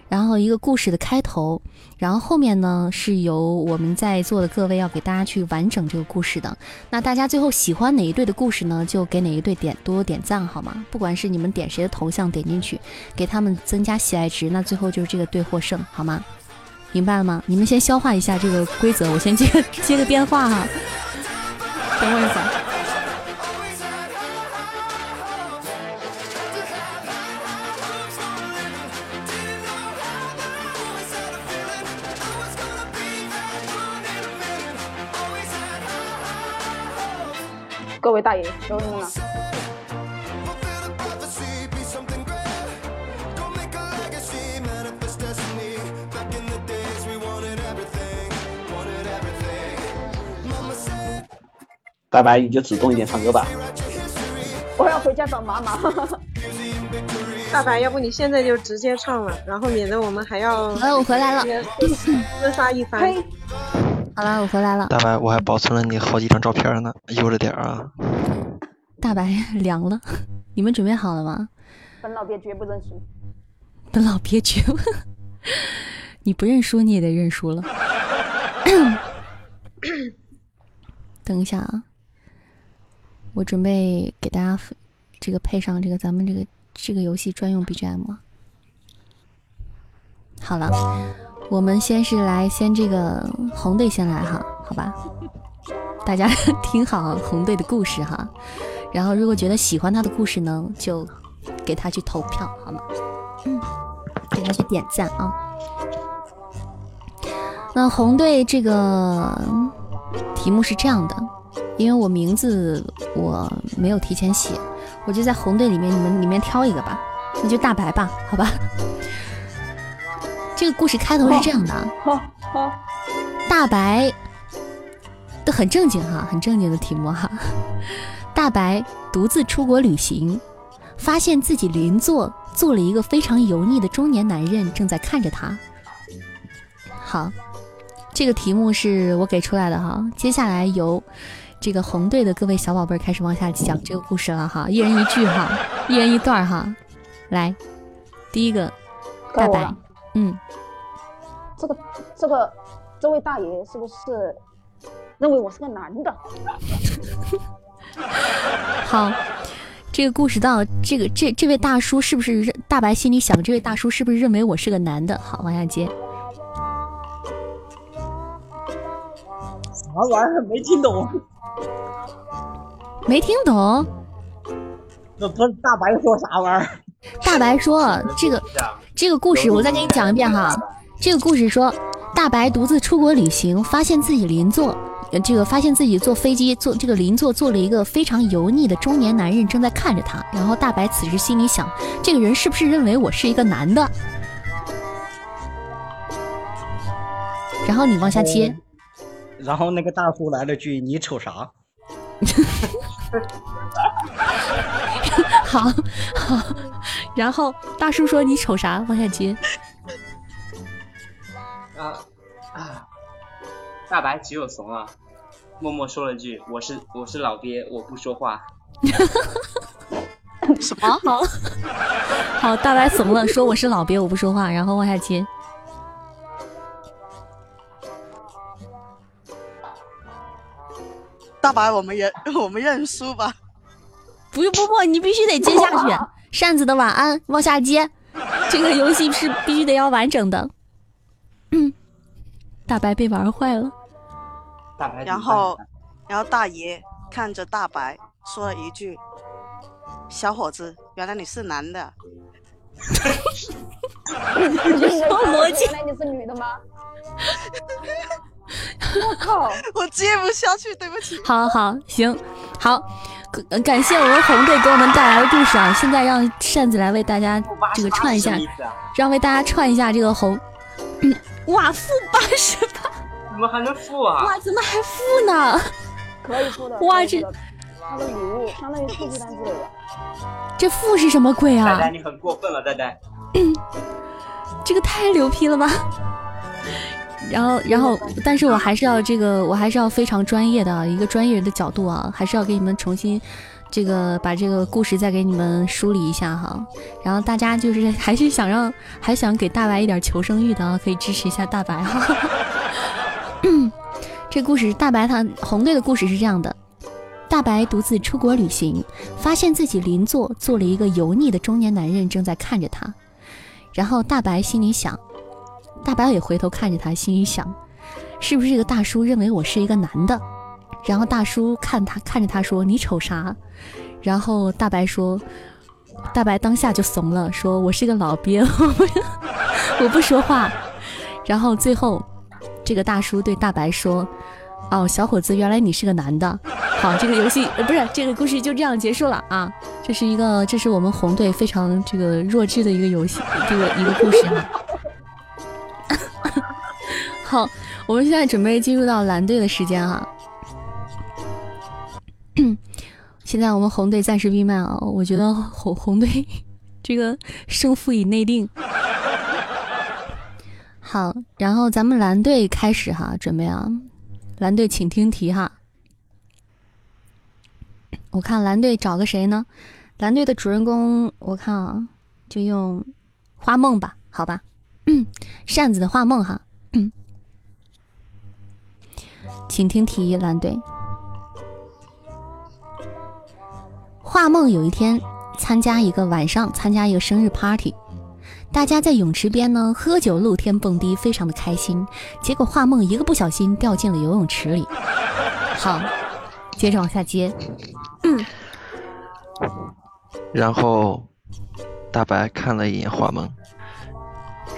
然后一个故事的开头。然后后面呢，是由我们在座的各位要给大家去完整这个故事的。那大家最后喜欢哪一队的故事呢？就给哪一队点多点赞好吗？不管是你们点谁的头像点进去，给他们增加喜爱值，那最后就是这个队获胜，好吗？明白了吗？你们先消化一下这个规则，我先接个接个电话哈。等我一会各位大爷，都弄了。大白，你就主动一点唱歌吧。我要回家找妈妈。大白，要不你现在就直接唱了，然后免得我们还要。哎，我回来了。自杀一番。好了，我回来了。大白，我还保存了你好几张照片呢，悠着点啊。大白凉了，你们准备好了吗？本老鳖绝不认输。本老鳖绝不，你不认输你也得认输了。等一下啊，我准备给大家这个配上这个咱们这个这个游戏专用 BGM。好了，我们先是来先这个红队先来哈，好吧？大家听好红队的故事哈。然后，如果觉得喜欢他的故事呢，就给他去投票，好吗？嗯，给他去点赞啊。那红队这个题目是这样的，因为我名字我没有提前写，我就在红队里面你们里面挑一个吧，那就大白吧，好吧？这个故事开头是这样的，好，好，大白都很正经哈，很正经的题目哈。大白独自出国旅行，发现自己邻座坐了一个非常油腻的中年男人，正在看着他。好，这个题目是我给出来的哈。接下来由这个红队的各位小宝贝开始往下讲这个故事了哈，一人一句哈，一人一段哈。来，第一个，大白，嗯，这个这个这位大爷是不是认为我是个男的？好，这个故事到这个这这位大叔是不是大白心里想，这位大叔是不是认为我是个男的？好，往下接。啥玩意儿？没听懂。没听懂。那不是大白说啥玩意儿？大白说：“这个这个故事，我再给你讲一遍哈。这个故事说，大白独自出国旅行，发现自己邻座，呃这个发现自己坐飞机坐这个邻座坐了一个非常油腻的中年男人正在看着他，然后大白此时心里想，这个人是不是认为我是一个男的？然后你往下接，然后那个大叔来了句：“你瞅啥好 好，然后大叔说你瞅啥？往下接，啊啊！大白只有怂啊，默默说了句：“我是我是老鳖，我不说话。什么？好，好，大白怂了，说我是老鳖，我不说话，然后往下接。大白，我们认 我们认输吧。不用不不，你必须得接下去。扇子的晚安，往下接。这个游戏是必须得要完整的。嗯，大白被玩坏了。大白然后，然后大爷看着大白说了一句：“小伙子，原来你是男的。逻辑原来你是女的吗？我靠！我接不下去，对不起。好好行，好，呃感谢我们红队给我们带来的故事啊！现在让扇子来为大家这个串一下，让为大家串一下这个红。嗯，哇，负八十八，怎么还能负啊？哇，怎么还负呢？可以付的。哇，这他的礼物相当于数字单之类的。这负是什么鬼呆啊？呆你很过分了，呆呆。这个太牛批了吧！然后，然后，但是我还是要这个，我还是要非常专业的啊一个专业人的角度啊，还是要给你们重新这个把这个故事再给你们梳理一下哈。然后大家就是还是想让，还想给大白一点求生欲的啊，可以支持一下大白哈。这故事大白他红队的故事是这样的：大白独自出国旅行，发现自己邻座坐了一个油腻的中年男人正在看着他，然后大白心里想。大白也回头看着他，心里想，是不是这个大叔认为我是一个男的？然后大叔看他看着他说：“你瞅啥？”然后大白说：“大白当下就怂了，说我是个老鳖，我不 我不说话。”然后最后，这个大叔对大白说：“哦，小伙子，原来你是个男的。”好，这个游戏呃不是这个故事就这样结束了啊！这是一个这是我们红队非常这个弱智的一个游戏，这个一个故事哈。好，我们现在准备进入到蓝队的时间哈。现在我们红队暂时闭麦啊，我觉得红红队这个胜负已内定。好，然后咱们蓝队开始哈，准备啊，蓝队请听题哈。我看蓝队找个谁呢？蓝队的主人公，我看啊，就用花梦吧，好吧，扇子的画梦哈。请听题，蓝队。画梦有一天参加一个晚上参加一个生日 party，大家在泳池边呢喝酒、露天蹦迪，非常的开心。结果画梦一个不小心掉进了游泳池里。好，接着往下接。嗯，然后大白看了一眼画梦，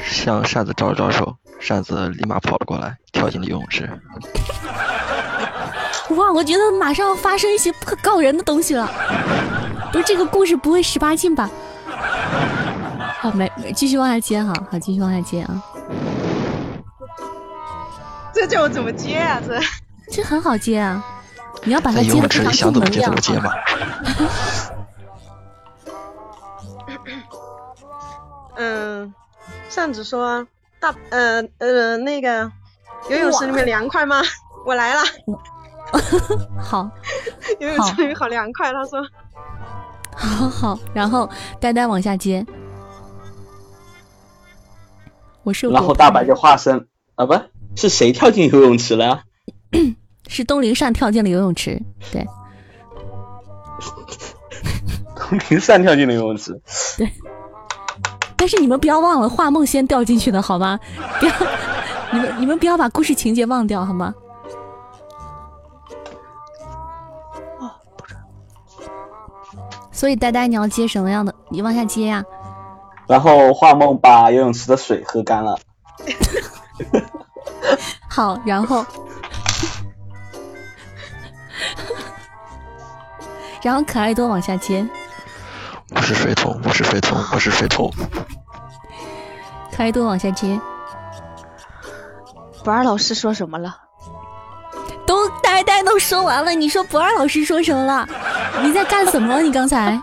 向扇子招了招手，扇子立马跑了过来，跳进了游泳池。哇，我觉得马上要发生一些不可告人的东西了。不是这个故事不会十八禁吧？好，没没，继续往下接哈，好，继续往下接啊。这叫我怎么接啊？这这很好接啊，你要把它接的非常池里想怎么正能量接怎么接吧。嗯，扇子说大呃呃那个游泳池里面凉快吗？我来了。好，游泳池里面好凉快。他说好好，然后呆呆往下接。我是然后大白就化身啊，不是谁跳进游泳池了呀？是东林善跳进了游泳池，对东林善跳进了游泳池。对。但是你们不要忘了，画梦先掉进去的好吗？不要，你们你们不要把故事情节忘掉好吗？所以呆呆你要接什么样的？你往下接呀、然后画梦把游泳池的水喝干了。好，然后，然后可爱多往下接，我是水桶，我是水桶，我是水桶。可爱多往下接，不二老师说什么了？都呆呆都说完了，你说不二老师说什么了？你在干什么？你刚才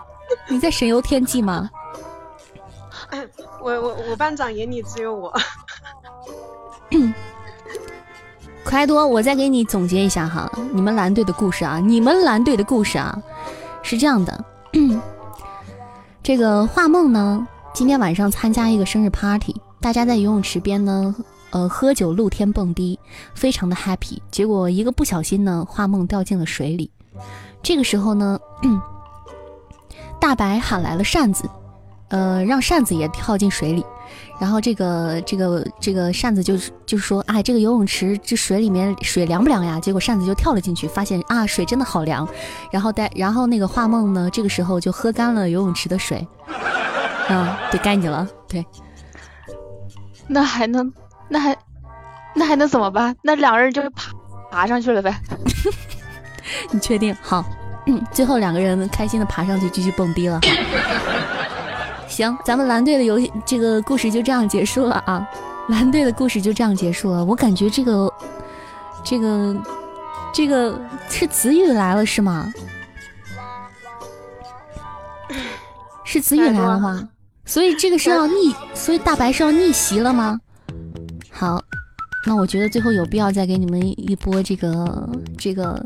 你在神游天际吗？哎，我我我班长眼里只有我。可爱多，我再给你总结一下哈，你们蓝队的故事啊，你们蓝队的故事啊，是这样的，这个画梦呢，今天晚上参加一个生日 party，大家在游泳池边呢，呃，喝酒露天蹦迪，非常的 happy，结果一个不小心呢，画梦掉进了水里，这个时候呢，大白喊来了扇子，呃，让扇子也跳进水里。然后这个这个这个扇子就是就是说，哎，这个游泳池这水里面水凉不凉呀？结果扇子就跳了进去，发现啊，水真的好凉。然后带然后那个画梦呢，这个时候就喝干了游泳池的水，啊，对，该你了，对。那还能那还那还能怎么办？那两个人就爬爬上去了呗。你确定？好，嗯，最后两个人开心的爬上去继续蹦迪了。行，咱们蓝队的游戏这个故事就这样结束了啊！蓝队的故事就这样结束了。我感觉这个，这个，这个是子宇来了是吗？是子宇来了吗？所以这个是要逆，所以大白是要逆袭了吗？好，那我觉得最后有必要再给你们一波这个这个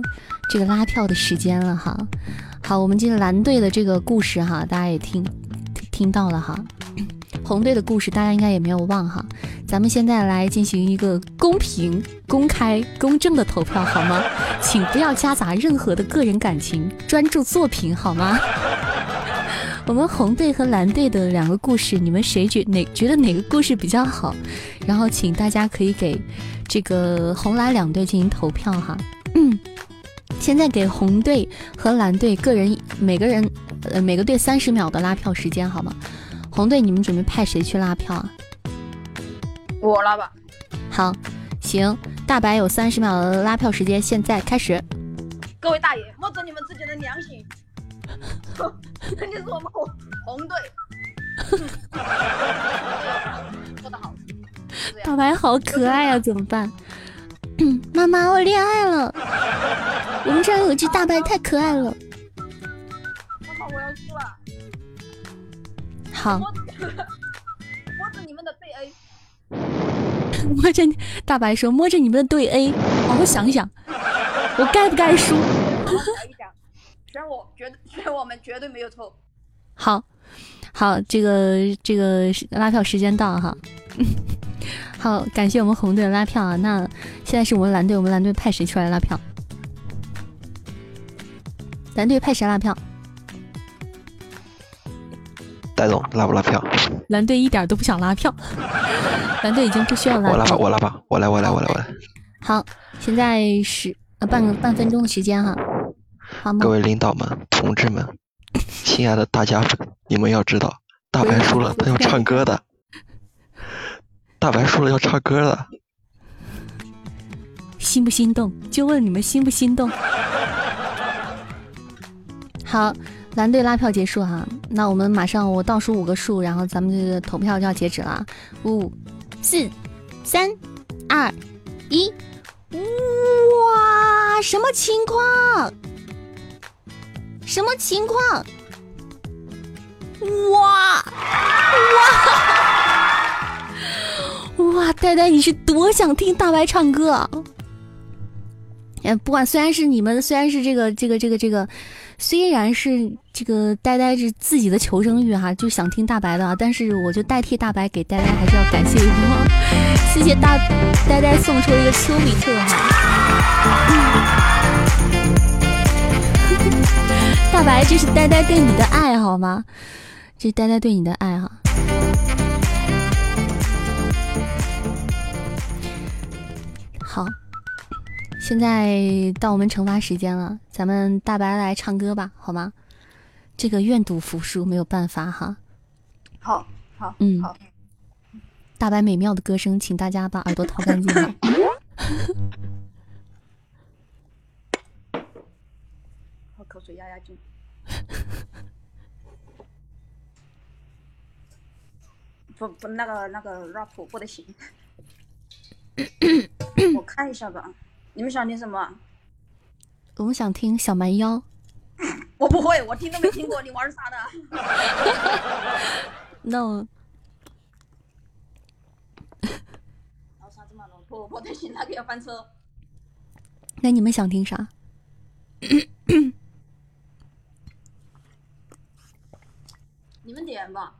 这个拉票的时间了哈。好，我们今天蓝队的这个故事哈，大家也听。听到了哈，红队的故事大家应该也没有忘哈。咱们现在来进行一个公平、公开、公正的投票好吗？请不要夹杂任何的个人感情，专注作品好吗？我们红队和蓝队的两个故事，你们谁觉哪觉得哪个故事比较好？然后请大家可以给这个红蓝两队进行投票哈。嗯，现在给红队和蓝队个人每个人。呃，每个队三十秒的拉票时间，好吗？红队，你们准备派谁去拉票啊？我拉吧。好，行。大白有三十秒的拉票时间，现在开始。各位大爷，摸着你们自己的良心，肯定是我们红红队。说得好。大白好可爱呀，怎么办？妈妈，我恋爱了。我们这儿有句大白，太可爱了。我要输了。好。摸着你们的对 A。摸着大白说：“摸着你们的对 A，好好想想，我该不该输？”选我，绝对选我们，绝对没有错。好，好，这个这个拉票时间到哈。好，感谢我们红队的拉票啊。那现在是我们蓝队，我们蓝队派谁出来拉票？蓝队派谁拉票？戴总拉不拉票？蓝队一点都不想拉票，蓝队已经不需要拉票。我拉吧，我拉吧，我来，我来，我来，我来。好，现在是呃半个半分钟的时间哈。好各位领导们、同志们、亲爱的大家粉，你们要知道，大白输了，他要唱歌的。大白输了要唱歌的，心不心动？就问你们心不心动？好。蓝队拉票结束哈，那我们马上我倒数五个数，然后咱们这个投票就要截止了。五、四、三、二、一，哇！什么情况？什么情况？哇哇 哇！呆呆，你是多想听大白唱歌？哎，不管虽然是你们，虽然是这个这个这个这个。虽然是这个呆呆是自己的求生欲哈，就想听大白的，但是我就代替大白给呆呆还是要感谢一波，谢谢大呆呆送出一个丘比特哈，大白这是呆呆对你的爱好吗？这呆呆对你的爱哈，好。现在到我们惩罚时间了，咱们大白来唱歌吧，好吗？这个愿赌服输，没有办法哈。好，好，嗯，好。大白美妙的歌声，请大家把耳朵掏干净。喝口水压压惊。不不，那个那个 rap 不得行。我看一下吧，你们想听什么？我们想听小蛮腰。我不会，我听都没听过，你玩啥的？那我老啥子嘛？老婆不得行，那个要翻车。那你们想听啥？你们点吧。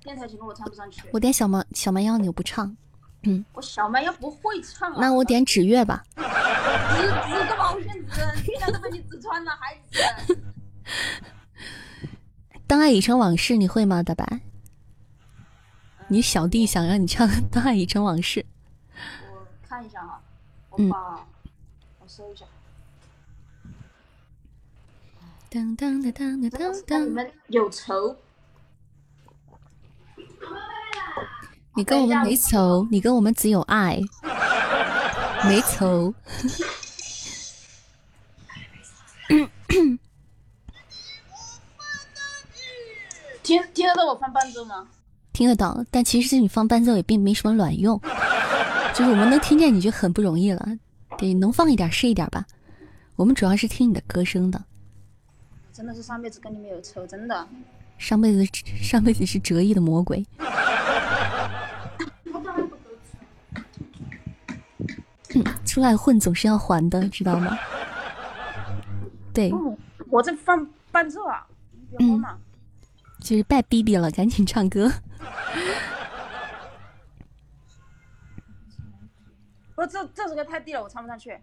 电台情歌我唱不上去。我点小蛮小蛮腰，你又不唱。嗯，我小蛮又不会唱啊。那我点指月吧。指指个毛线指？天天都被你指穿了，孩子。当爱已成往事，你会吗，大白？你小弟想让你唱《当爱已成往事》。我看一下哈，我嗯把我搜一下。当当当当当当你们有仇？你跟我们没仇，你跟我们只有爱，没仇。听听得到我放伴奏吗？听得到，但其实你放伴奏也并没什么卵用，就是我们能听见你就很不容易了。对，能放一点是一点吧。我们主要是听你的歌声的。真的是上辈子跟你们有仇，真的。上辈子上辈子是折翼的魔鬼。出来混总是要还的，知道吗？对，我在放伴奏啊，你别慌嘛。就是拜逼逼了，赶紧唱歌。不这这首歌太低了，我唱不上去。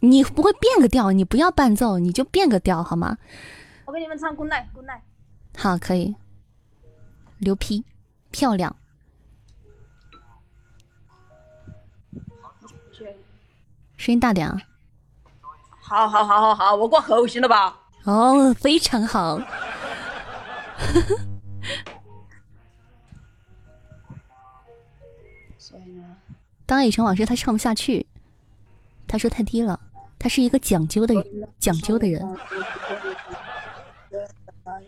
你不会变个调，你不要伴奏，你就变个调好吗？我给你们唱《Good Night》，Good Night。好，可以。牛批，漂亮。声音大点啊！好好好好好，我过喉行了吧？哦，非常好。所以呢，当爱已成往事，他唱不下去，他说太低了。他是一个讲究的人讲究的人。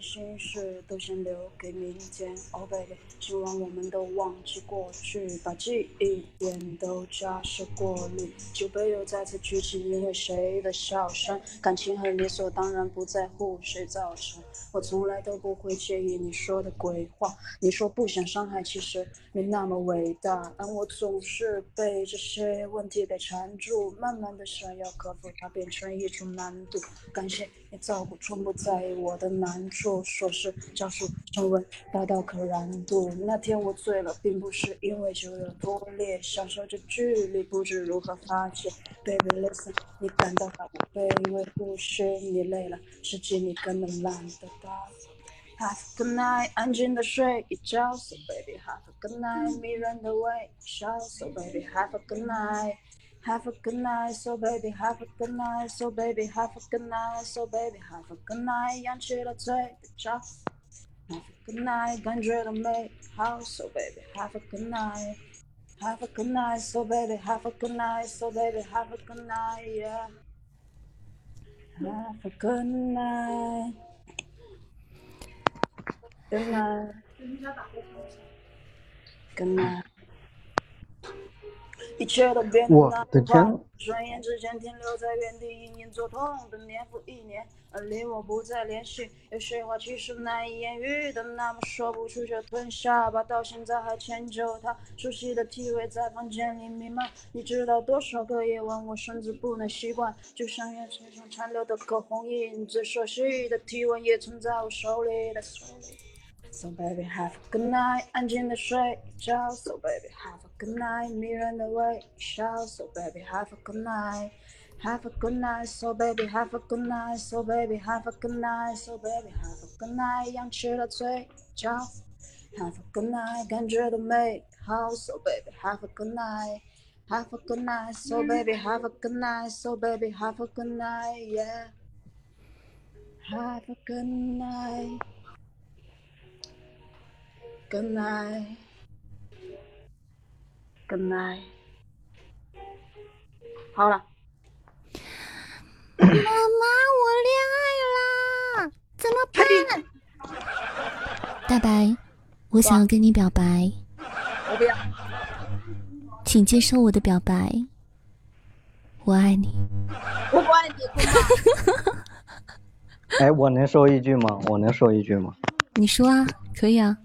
心事都先留给明天，Oh baby，希望我们都忘记过去，把记忆点都加设过滤，酒杯又再次举起，因为谁的笑声，感情很理所当然，不在乎谁造成。我从来都不会介意你说的鬼话，你说不想伤害，其实没那么伟大，而我总是被这些问题给缠住，慢慢的想要克服它，变成一种难度。感谢你照顾，从不在意我的难处，说是教书升温，达到可燃度。那天我醉了，并不是因为酒有多烈，享受着距离，不知如何发泄。Baby listen，你感到好卑微，呼吸，你累了，实际你根本懒得搭。Have a good night，安静的睡一觉，So baby have a good night，迷人的微笑，So baby have a good night。Have a good night, so baby, have a good night, so baby, have a good night, so baby, have a good night，扬起了嘴的角。Have a good night，感觉到美好，so baby, have a good night。Have a good night, so baby, have a good night, so baby, have a good night, yeah. Have a good night. 一切都变得我那么的天。快，转眼之间停留在原地，隐隐作痛的年复一年，而你我。不再联系。有些话其实难以言喻的，那么说不出就吞下吧，到现在还迁就它。熟悉的体味在房间里弥漫，你知道多少个夜晚我。甚至不能习惯，就像残留的口红印，最熟悉的体温也存在我。手里的手里。So baby have a good night，安静的睡一觉。So baby have a good night，迷人的微笑。So baby have a good night，have a good night。So baby have a good night。So baby have a good night。So baby have a good night，扬起了嘴角。Have a good night，感觉到美好。So baby have a good night，have a good night。So baby have a good night。So baby have a good night，yeah。Have a good night。 Good night. Good night. 好了，妈妈，我恋爱啦，怎么办？大白，我想要跟你表白，我不要。请接受我的表白。我爱你。我不爱你，哎，我能说一句吗？我能说一句吗？你说啊，可以啊。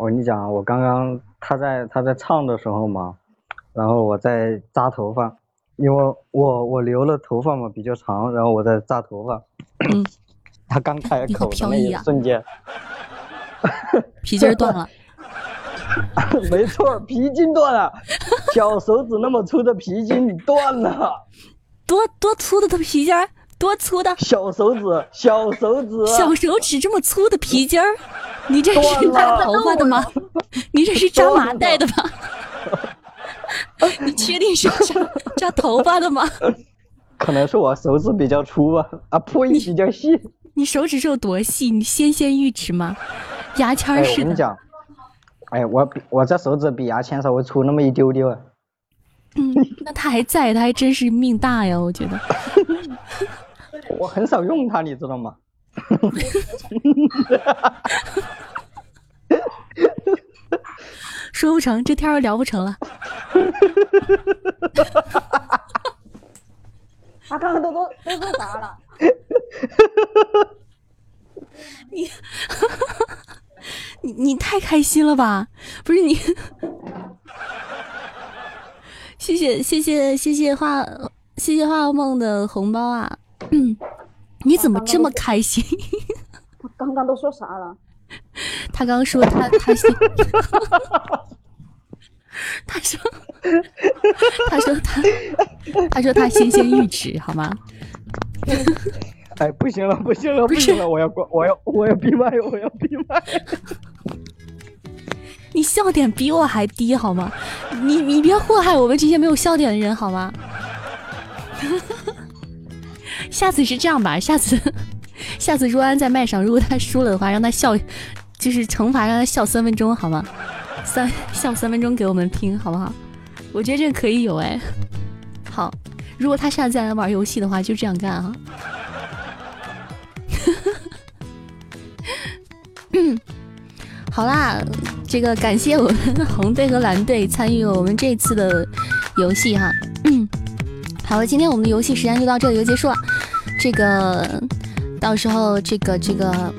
我跟你讲啊，我刚刚他在他在唱的时候嘛，然后我在扎头发，因为我我留了头发嘛比较长，然后我在扎头发。嗯。他刚开口的那一瞬间皮筋断了。没错，皮筋断了，小手指那么粗的皮筋断了。多多粗的的皮筋儿？多粗的？小手指，小手指，小手指这么粗的皮筋儿？你这是扎头发的吗？你这是扎麻袋的吗？你确定是扎 扎头发的吗？可能是我手指比较粗吧，啊，呸，比较细。你手指是有多细？你纤纤玉指吗？牙签似的。我跟你讲，哎，我比我这手指比牙签稍微粗那么一丢丢啊。嗯，那他还在，他还真是命大呀，我觉得。我很少用它，你知道吗？说不成，这天儿聊不成了。他 刚刚都都都说啥了？你你你太开心了吧？不是你，谢谢谢谢谢谢画谢谢画梦的红包啊！嗯，你怎么这么开心？他刚刚都说啥了？他刚刚说他他心，他说他说他他说他纤纤玉指，好吗？哎，不行了，不行了，不行了，我要关，我要我要闭麦，我要闭麦。你笑点比我还低好吗？你你别祸害我们这些没有笑点的人好吗？下次是这样吧，下次 下次若安在麦上，如果他输了的话，让他笑，就是惩罚让他笑三分钟好吗？三笑三分钟给我们听好不好？我觉得这个可以有哎。好，如果他下次再来玩游戏的话，就这样干啊。好啦，这个感谢我们 红队和蓝队参与我们这次的游戏哈。嗯，好了，今天我们的游戏时间就到这里就结束了。这个到时候这个这个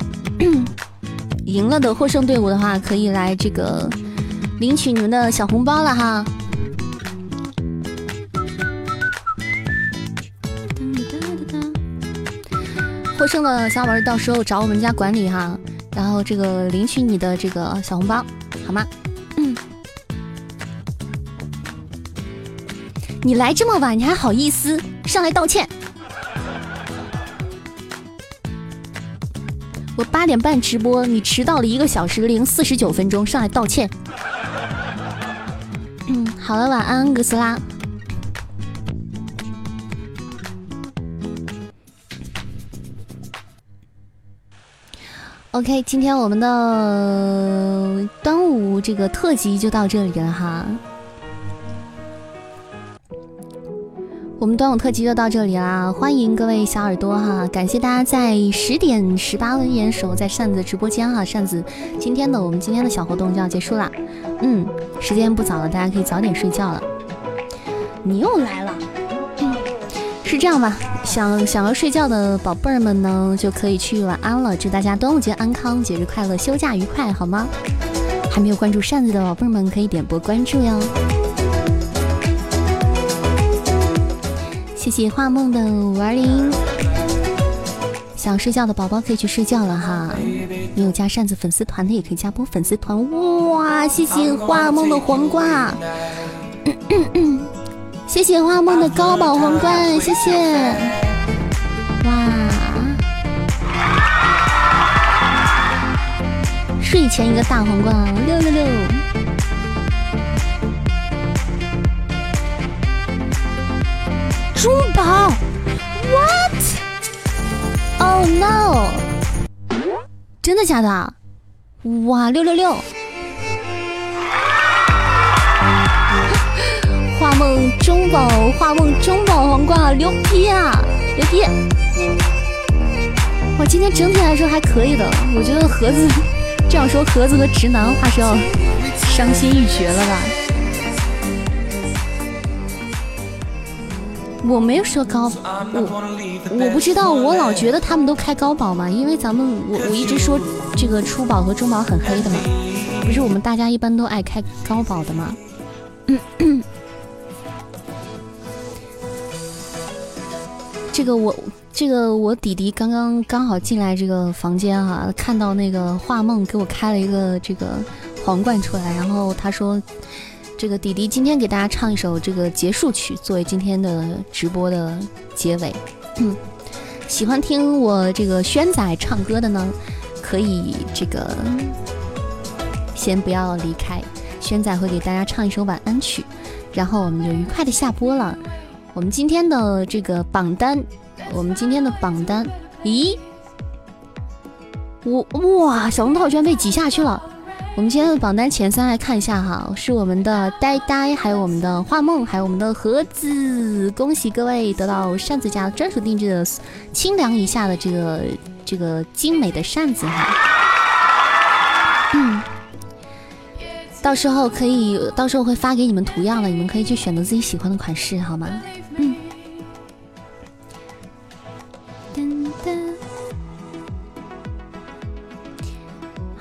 赢了的获胜队伍的话，可以来这个领取你们的小红包了哈。获胜的小伙伴到时候找我们家管理哈，然后这个领取你的这个小红包，好吗？嗯。你来这么晚，你还好意思上来道歉？我八点半直播，你迟到了一个小时零四十九分钟，上来道歉。嗯，好了，晚安，哥斯拉。OK，今天我们的端午这个特辑就到这里了哈。我们端午特辑就到这里啦，欢迎各位小耳朵哈，感谢大家在十点十八分严守在扇子直播间哈，扇子今天的我们今天的小活动就要结束啦，嗯，时间不早了，大家可以早点睡觉了。你又来了，嗯，是这样吧？想想要睡觉的宝贝儿们呢，就可以去晚安了。祝大家端午节安康，节日快乐，休假愉快，好吗？还没有关注扇子的宝贝儿们，可以点播关注哟。谢谢画梦的五二零，想睡觉的宝宝可以去睡觉了哈。没有加扇子粉丝团的也可以加播粉丝团。哇，谢谢画梦的皇冠，谢谢画梦的高宝皇冠，谢谢。哇，睡前一个大皇冠，六六六。珠宝？What？Oh no！真的假的？哇，六六六！画梦中宝，画梦中宝皇冠，牛逼啊，牛逼！哇今天整体来说还可以的，我觉得盒子这样说，盒子和直男话是要伤心欲绝了吧？我没有说高，我我不知道，我老觉得他们都开高保嘛，因为咱们我我一直说这个初宝和中宝很黑的嘛，不是我们大家一般都爱开高保的嘛。这个我这个我弟弟刚刚刚好进来这个房间哈、看到那个画梦给我开了一个这个皇冠出来，然后他说。这个弟弟今天给大家唱一首这个结束曲，作为今天的直播的结尾。嗯，喜欢听我这个轩仔唱歌的呢，可以这个先不要离开，轩仔会给大家唱一首晚安曲，然后我们就愉快的下播了。我们今天的这个榜单，我们今天的榜单，咦，我哇，小龙套居然被挤下去了。我们今天的榜单前三来看一下哈，是我们的呆呆，还有我们的画梦，还有我们的盒子。恭喜各位得到扇子家专属定制的清凉一下的这个这个精美的扇子哈。嗯，到时候可以，到时候会发给你们图样的，你们可以去选择自己喜欢的款式，好吗？嗯。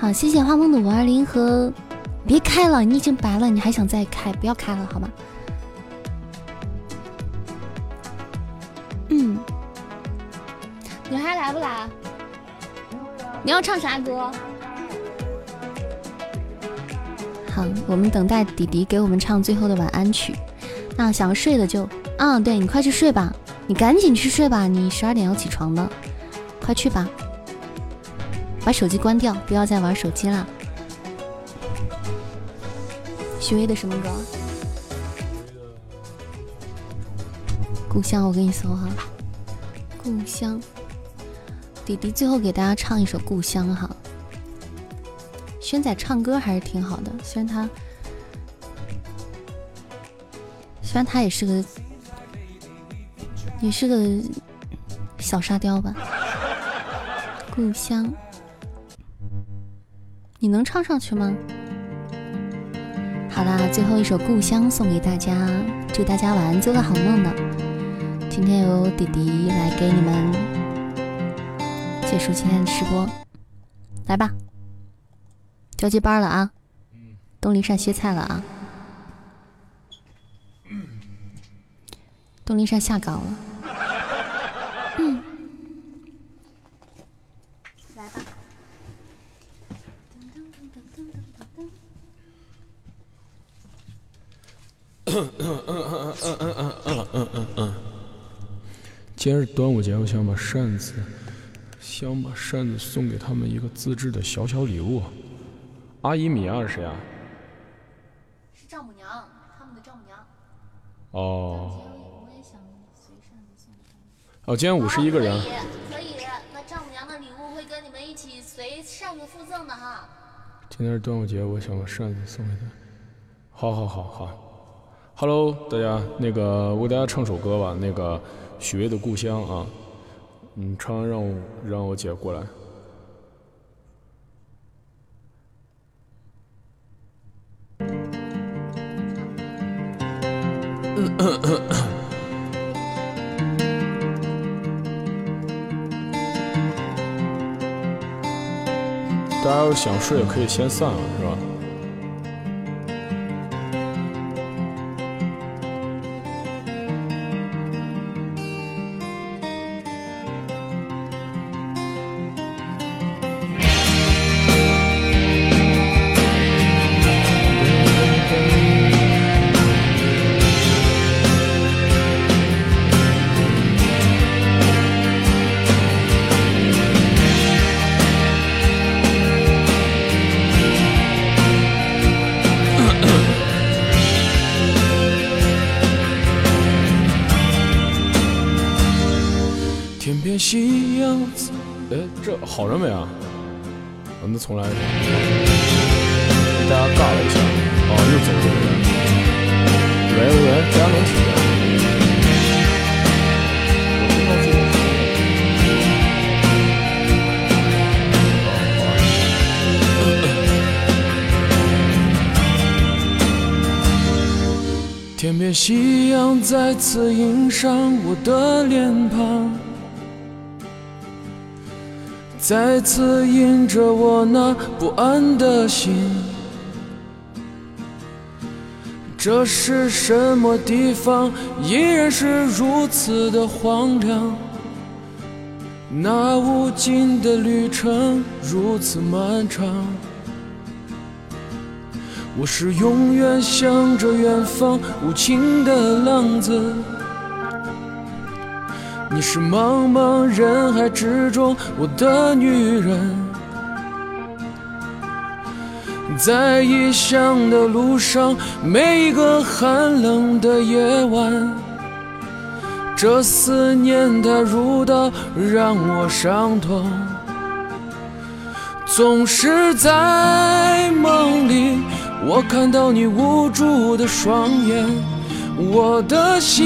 好，谢谢花梦的五二零和，别开了，你已经白了，你还想再开？不要开了，好吗？嗯，你还来不来？你要唱啥歌？好，我们等待弟弟给我们唱最后的晚安曲。那想要睡的就，啊，对你快去睡吧，你赶紧去睡吧，你十二点要起床的，快去吧。把手机关掉，不要再玩手机了。许巍的什么歌？故乡，我给你搜哈。故乡，弟弟最后给大家唱一首《故乡》哈。轩仔唱歌还是挺好的，虽然他，虽然他也是个，也是个小沙雕吧。故乡。你能唱上去吗？好啦，最后一首《故乡》送给大家，祝大家晚安，做个好梦呢。今天由弟弟来给你们结束今天的直播，来吧，交接班了啊！东林善歇菜了啊！东林善下岗了。嗯嗯嗯嗯嗯嗯嗯嗯嗯嗯。今天是端午节，我想把扇子，想把扇子送给他们一个自制的小小礼物。阿姨米娅是谁啊？是丈母娘，他们的丈母娘。哦。哦，今天五十一个人。可以，可以。那丈母娘的礼物会跟你们一起随扇子附赠的哈。今天是端午节，我想把扇子送给他。好好好好。Hello，大家，那个我给大家唱首歌吧，那个许巍的故乡啊，嗯，唱完让我让我姐过来。大家要想睡也可以先散了，好人没啊？我们重来。大家尬了一下，啊，又走了一个人。喂喂，大家能听见？我听到自己的声音。天边夕阳再次映上我的脸庞，再次印着我那不安的心。这是什么地方？依然是如此的荒凉。那无尽的旅程如此漫长。我是永远向着远方无情的浪子，你是茫茫人海之中我的女人，在异乡的路上，每一个寒冷的夜晚，这思念它如刀，让我伤痛。总是在梦里。我看到你无助的双眼，我的心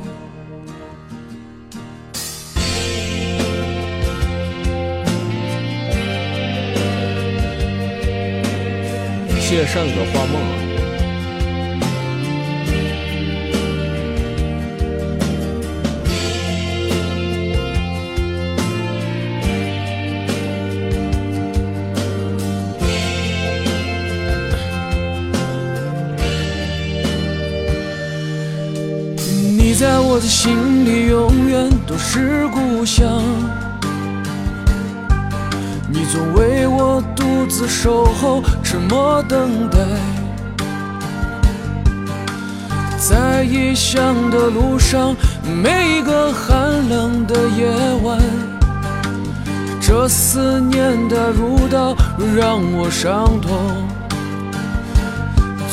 谢谢扇子画梦啊！你在我的心里永远都是故乡，总为我独自守候，沉默等待。在异乡的路上，每一个寒冷的夜晚，这思念它如刀，让我伤痛。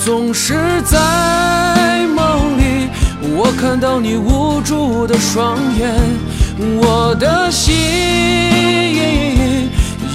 总是在梦里。我看到你无助的双眼，我的心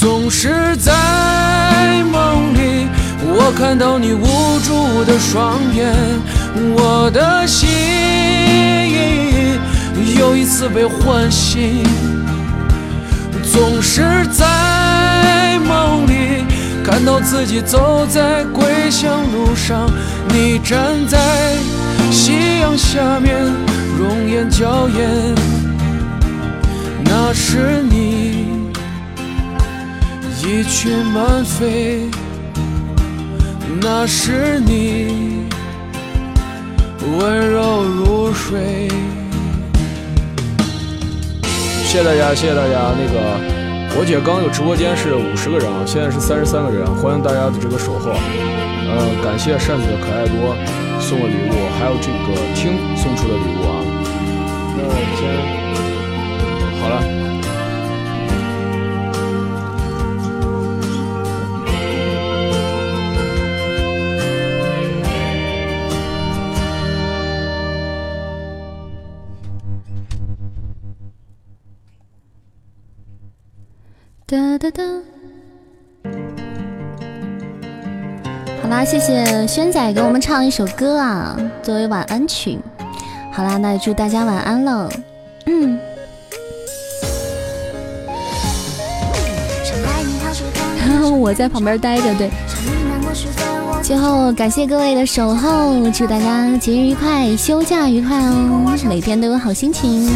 总是在梦里，我看到你无助的双眼，我的心又一次被唤醒，总是在梦里看到自己走在归乡路上，你站在。夕阳下面，容颜娇艳，那是你一曲满飞，那是你温柔如水。谢谢大家，谢谢大家。那个，我姐刚有直播间是五十个人啊，现在是三十三个人，欢迎大家的这个守候。呃，感谢扇子的可爱多。送的礼物，还有这个听送出的礼物啊。那我们先好了。哒哒。好啦，谢谢轩仔给我们唱一首歌啊，作为晚安曲。好啦，那就祝大家晚安了。嗯。我在旁边待着，对。最后感谢各位的守候，祝大家节日愉快，休假愉快哦，每天都有好心情。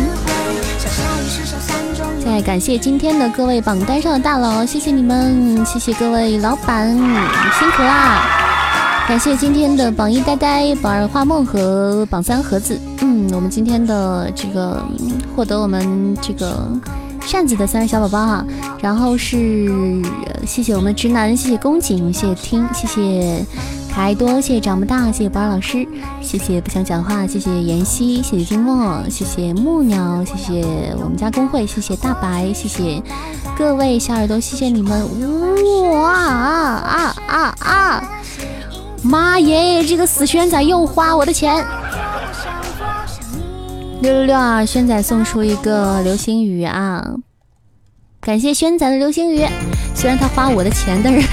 再感谢今天的各位榜单上的大佬，谢谢你们，谢谢各位老板，辛苦啦！感谢今天的榜一呆呆、榜二画梦和榜三盒子。嗯，我们今天的这个获得我们这个扇子的三位小宝宝哈，然后是谢谢我们直男，谢谢宫颈，谢谢听，谢谢可爱多，谢谢长不大，谢谢宝儿老师，谢谢不想讲话，谢谢妍希，谢谢金墨，谢谢木鸟，谢谢我们家公会，谢谢大白，谢谢各位小耳朵，谢谢你们！哇啊啊啊啊！妈耶，这个死轩仔又花我的钱！六六六啊，轩仔送出一个流星雨啊！感谢轩仔的流星雨，虽然他花我的钱，但是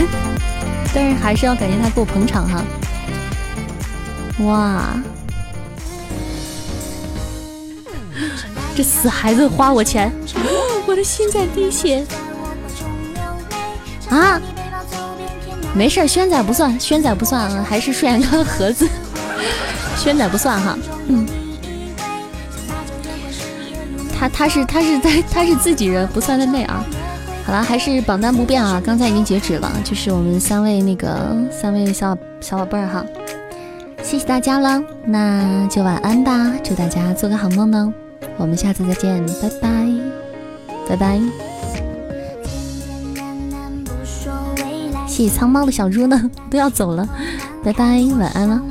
但是还是要感谢他给我捧场哈！哇，这死孩子花我钱，我的心在滴血啊！没事，轩仔不算，轩仔不算啊，还是顺眼哥盒子，轩仔不算哈，嗯。他他是他是在他是自己人，不算在内啊。好了，还是榜单不变啊，刚才已经截止了，就是我们三位那个三位小小宝贝儿哈，谢谢大家了，那就晚安吧，祝大家做个好梦呢，我们下次再见，拜拜，拜拜。谢谢苍猫的小猪呢，都要走了，拜拜，晚安了。